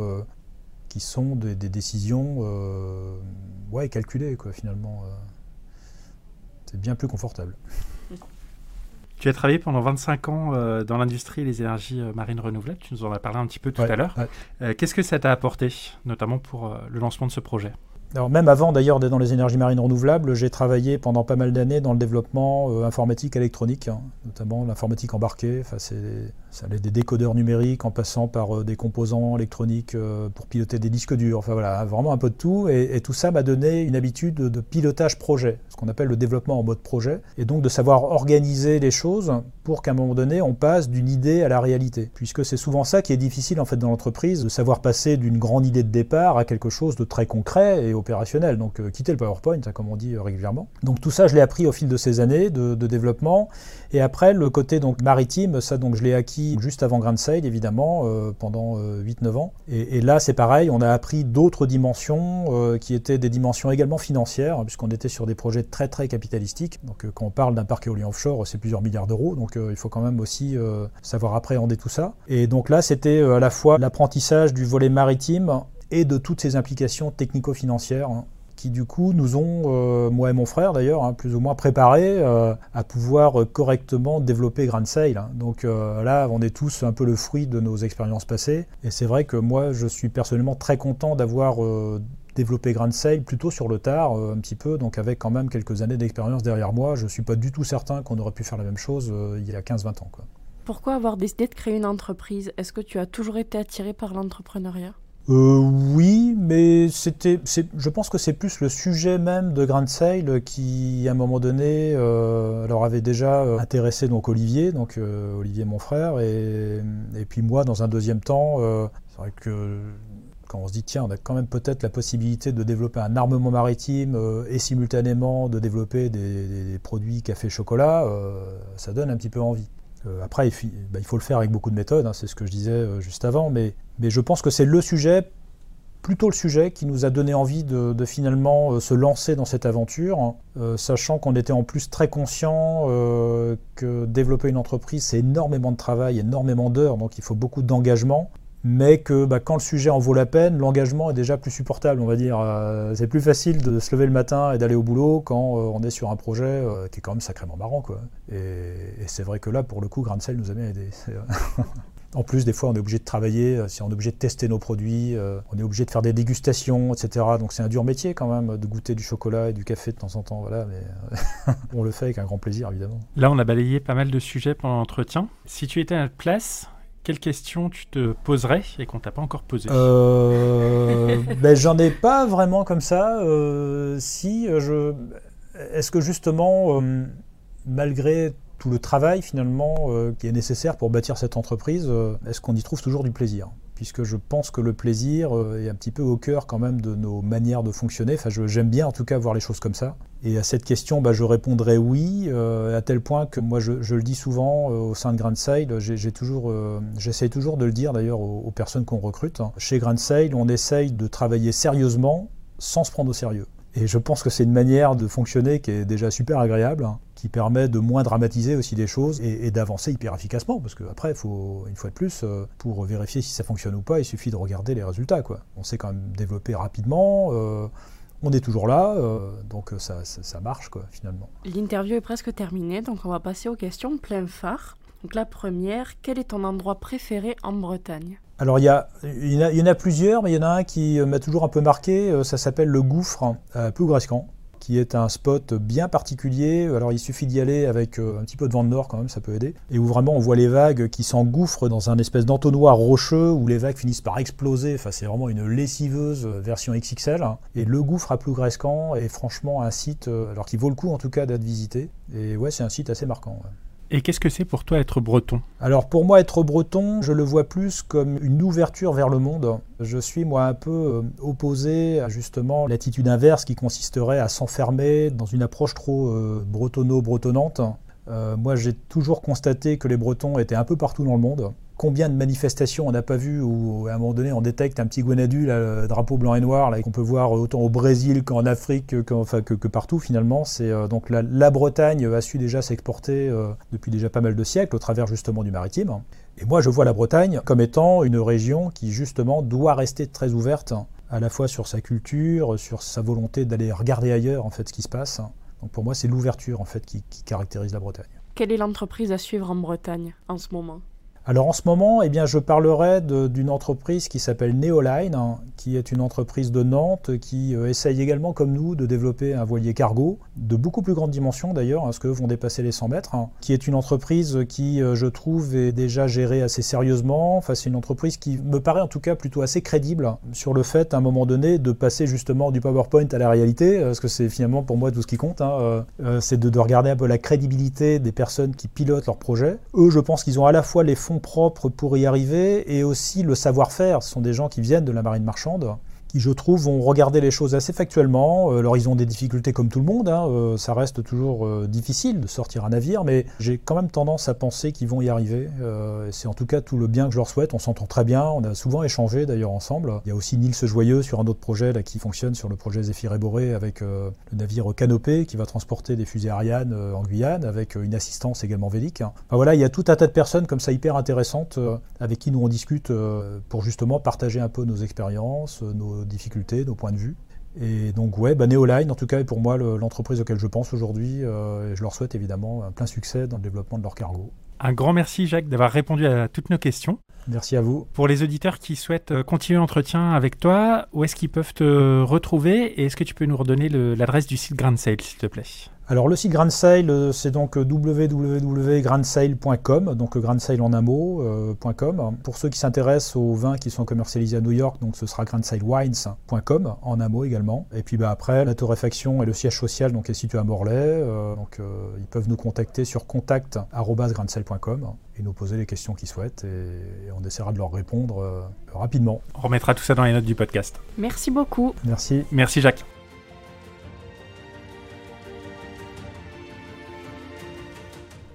C: qui sont des, décisions ouais, calculées, quoi, finalement. c'est bien plus confortable.
A: Tu as travaillé pendant 25 ans euh, dans l'industrie des énergies euh, marines renouvelables. Tu nous en as parlé un petit peu tout à l'heure. Euh, qu'est-ce que ça t'a apporté, notamment pour le lancement de ce projet?
C: Alors même avant d'ailleurs d'être dans les énergies marines renouvelables, j'ai travaillé pendant pas mal d'années dans le développement informatique électronique, hein, notamment l'informatique embarquée. Enfin, c'est ça allait des décodeurs numériques en passant par euh, des composants électroniques euh, pour piloter des disques durs. Enfin voilà, vraiment un peu de tout. Et, tout ça m'a donné une habitude de, pilotage projet, ce qu'on appelle le développement en mode projet. Et donc de savoir organiser les choses pour qu'à un moment donné, on passe d'une idée à la réalité. Puisque c'est souvent ça qui est difficile en fait dans l'entreprise, de savoir passer d'une grande idée de départ à quelque chose de très concret et opérationnel. Donc euh, quitter le PowerPoint, hein, comme on dit régulièrement. Donc tout ça, je l'ai appris au fil de ces années de, de développement. Et après, le côté donc maritime, ça donc je l'ai acquis juste avant Grand Sail, évidemment, euh, pendant 8-9 euh, ans. Et, là, c'est pareil, on a appris d'autres dimensions euh, qui étaient des dimensions également financières, hein, puisqu'on était sur des projets très très capitalistiques. Donc quand on parle d'un parc éolien offshore, c'est plusieurs milliards d'euros, donc il faut quand même aussi savoir appréhender tout ça. Et donc là, c'était à la fois l'apprentissage du volet maritime et de toutes ces implications technico-financières hein, qui du coup nous ont, euh, moi et mon frère d'ailleurs, hein, plus ou moins préparés euh, à pouvoir correctement développer Grand Sail. Hein. Donc euh, là, on est tous un peu le fruit de nos expériences passées. Et c'est vrai que moi, je suis personnellement très content d'avoir développé Grand Sail plutôt sur le tard, un petit peu, donc avec quand même quelques années d'expérience derrière moi. Je ne suis pas du tout certain qu'on aurait pu faire la même chose il y a 15-20 ans. Quoi.
B: Pourquoi avoir décidé de créer une entreprise? Est-ce que tu as toujours été attiré par l'entrepreneuriat?
C: Euh, oui, mais c'était, je pense que c'est plus le sujet même de Grand Sail qui, à un moment donné, euh, avait déjà euh, intéressé donc Olivier, donc Olivier mon frère, et, puis moi dans un deuxième temps. c'est vrai que quand on se dit tiens, on a quand même peut-être la possibilité de développer un armement maritime et simultanément de développer des, produits café chocolat, ça donne un petit peu envie. Euh, après, bah, il, faut le faire avec beaucoup de méthodes, hein, c'est ce que je disais euh, juste avant, mais, je pense que c'est le sujet, plutôt le sujet, qui nous a donné envie de, finalement euh, se lancer dans cette aventure, sachant qu'on était en plus très conscient que développer une entreprise, c'est énormément de travail, énormément d'heures, donc il faut beaucoup d'engagement mais que bah, quand le sujet en vaut la peine, l'engagement est déjà plus supportable, on va dire. Euh, c'est plus facile de se lever le matin et d'aller au boulot quand euh, on est sur un projet euh, qui est quand même sacrément marrant. Quoi. Et, c'est vrai que là, pour le coup, Grand Cell nous a bien aidé. en plus, des fois, on est obligé de travailler, si on est obligé de tester nos produits, on est obligé de faire des dégustations, etc. Donc c'est un dur métier quand même de goûter du chocolat et du café de temps en temps. Voilà, mais on le fait avec un grand plaisir, évidemment.
A: Là, on a balayé pas mal de sujets pendant l'entretien. Si tu étais à notre place, quelle question tu te poserais et qu'on t'a pas encore posée
C: euh, ben, J'en ai pas vraiment comme ça. Euh, si, euh, je... Est-ce que justement, euh, malgré tout le travail finalement qui est nécessaire pour bâtir cette entreprise, est-ce qu'on y trouve toujours du plaisir? Puisque je pense que le plaisir euh, est un petit peu au cœur quand même de nos manières de fonctionner. Enfin, j'aime bien en tout cas voir les choses comme ça. Et à cette question, bah, je répondrai oui, euh, à tel point que moi, je, le dis souvent euh, au sein de Grand Sail, j'ai toujours, j'essaie toujours de le dire d'ailleurs aux, personnes qu'on recrute. Chez Grand Sail, on essaye de travailler sérieusement sans se prendre au sérieux. Et je pense que c'est une manière de fonctionner qui est déjà super agréable, hein, qui permet de moins dramatiser aussi les choses et, d'avancer hyper efficacement. Parce qu'après, faut, une fois de plus, euh, pour vérifier si ça fonctionne ou pas, il suffit de regarder les résultats. On sait quand même développer rapidement. Euh, on est toujours là, euh, donc ça, ça, marche quoi, finalement.
B: L'interview est presque terminée, donc on va passer aux questions plein phare. Donc la première, quel est ton endroit préféré en Bretagne?
C: Alors il y, a, il, y en a, plusieurs, mais il y en a un qui m'a toujours un peu marqué, euh, ça s'appelle le gouffre à Plougrescan, qui est un spot bien particulier. Alors il suffit d'y aller avec euh, un petit peu de vent de nord quand même, ça peut aider. Et où vraiment on voit les vagues qui s'engouffrent dans un espèce d'entonnoir rocheux où les vagues finissent par exploser. Enfin c'est vraiment une lessiveuse version XXL. Et le gouffre à Plougrescan est franchement un site, euh, alors qui vaut le coup en tout cas d'être visité. Et ouais c'est un site assez marquant.
A: Et qu'est-ce que c'est pour toi être breton?
C: Alors pour moi être breton, je le vois plus comme une ouverture vers le monde. Je suis moi un peu euh, opposé à justement l'attitude inverse qui consisterait à s'enfermer dans une approche trop euh, bretonno-bretonnante. Euh, moi j'ai toujours constaté que les Bretons étaient un peu partout dans le monde combien de manifestations on n'a pas vu où à un moment donné on détecte un petit Gwenadu, le drapeau blanc et noir, qu'on peut voir autant au Brésil qu'en Afrique, que, partout finalement. Euh, donc la, Bretagne a su déjà s'exporter euh, depuis déjà pas mal de siècles au travers justement du maritime. Et moi je vois la Bretagne comme étant une région qui justement doit rester très ouverte à la fois sur sa culture, sur sa volonté d'aller regarder ailleurs en fait ce qui se passe. Donc pour moi c'est l'ouverture en fait qui caractérise la Bretagne.
B: Quelle est l'entreprise à suivre en Bretagne en ce moment?
C: Alors en ce moment, eh bien, je parlerai d'une entreprise qui s'appelle Neoline, hein, qui est une entreprise de Nantes qui euh, essaye également comme nous de développer un voilier cargo de beaucoup plus grande dimension d'ailleurs, parce hein, que vont dépasser les 100 mètres, hein, qui est une entreprise qui, euh, je trouve, est déjà gérée assez sérieusement. Enfin, c'est une entreprise qui me paraît en tout cas plutôt assez crédible sur le fait à un moment donné de passer justement du PowerPoint à la réalité, euh, parce que c'est finalement pour moi tout ce qui compte, c'est de, de regarder un peu la crédibilité des personnes qui pilotent leur projet. Eux, je pense qu'ils ont à la fois les fonds propres pour y arriver et aussi le savoir-faire. Ce sont des gens qui viennent de la marine marchande qui, je trouve, vont regarder les choses assez factuellement. Euh, alors, ils ont des difficultés comme tout le monde, hein. euh, ça reste toujours euh, difficile de sortir un navire, mais j'ai quand même tendance à penser qu'ils vont y arriver. c'est en tout cas tout le bien que je leur souhaite. On s'entend très bien, on a souvent échangé d'ailleurs ensemble. Il y a aussi Nils Joyeux sur un autre projet qui fonctionne sur le projet Zéphyr et Boré avec le navire Canopé qui va transporter des fusées Ariane en Guyane avec une assistance également vélique. Enfin, voilà, il y a tout un tas de personnes comme ça hyper intéressantes avec qui nous on discute pour justement partager un peu nos expériences, nos difficultés, nos points de vue. Et donc, ouais, bah, Neoline, en tout cas, est pour moi l'entreprise auquel je pense aujourd'hui. Euh, et je leur souhaite évidemment un plein succès dans le développement de leur cargo.
A: Un grand merci, Jacques, d'avoir répondu à toutes nos questions.
C: Merci à vous.
A: Pour les auditeurs qui souhaitent euh, continuer l'entretien avec toi, où est-ce qu'ils peuvent te retrouver? Et est-ce que tu peux nous redonner l'adresse du site Grand Sale, s'il te plaît?
C: Alors le site Grand Sail, euh, c'est donc www.grandsail.com, donc Grand Sail en un mot, euh, Pour ceux qui s'intéressent aux vins qui sont commercialisés à New York, donc ce sera grandsailwines.com en un mot également. Et puis bah, après, la torréfaction et le siège social donc, est situé à Morlaix, euh, donc ils peuvent nous contacter sur contact.grandsail.com et nous poser les questions qu'ils souhaitent et, on essaiera de leur répondre rapidement.
A: On remettra tout ça dans les notes du podcast.
B: Merci beaucoup.
C: Merci.
A: Merci Jacques.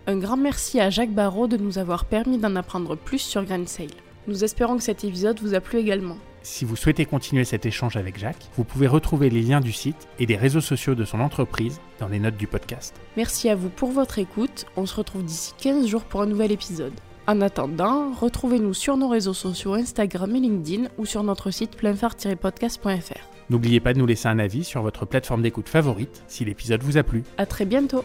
B: Un grand merci à Jacques Barrault de nous avoir permis d'en apprendre plus sur Grand Sail. Nous espérons que cet épisode vous a plu également.
A: Si vous souhaitez continuer cet échange avec Jacques, vous pouvez retrouver les liens du site et des réseaux sociaux de son entreprise dans les notes du podcast.
B: Merci à vous pour votre écoute. On se retrouve d'ici 15 jours pour un nouvel épisode. En attendant, retrouvez-nous sur nos réseaux sociaux Instagram et LinkedIn ou sur notre site pleinphare-podcast.fr.
A: N'oubliez pas de nous laisser un avis sur votre plateforme d'écoute favorite si l'épisode vous a plu.
B: À très bientôt.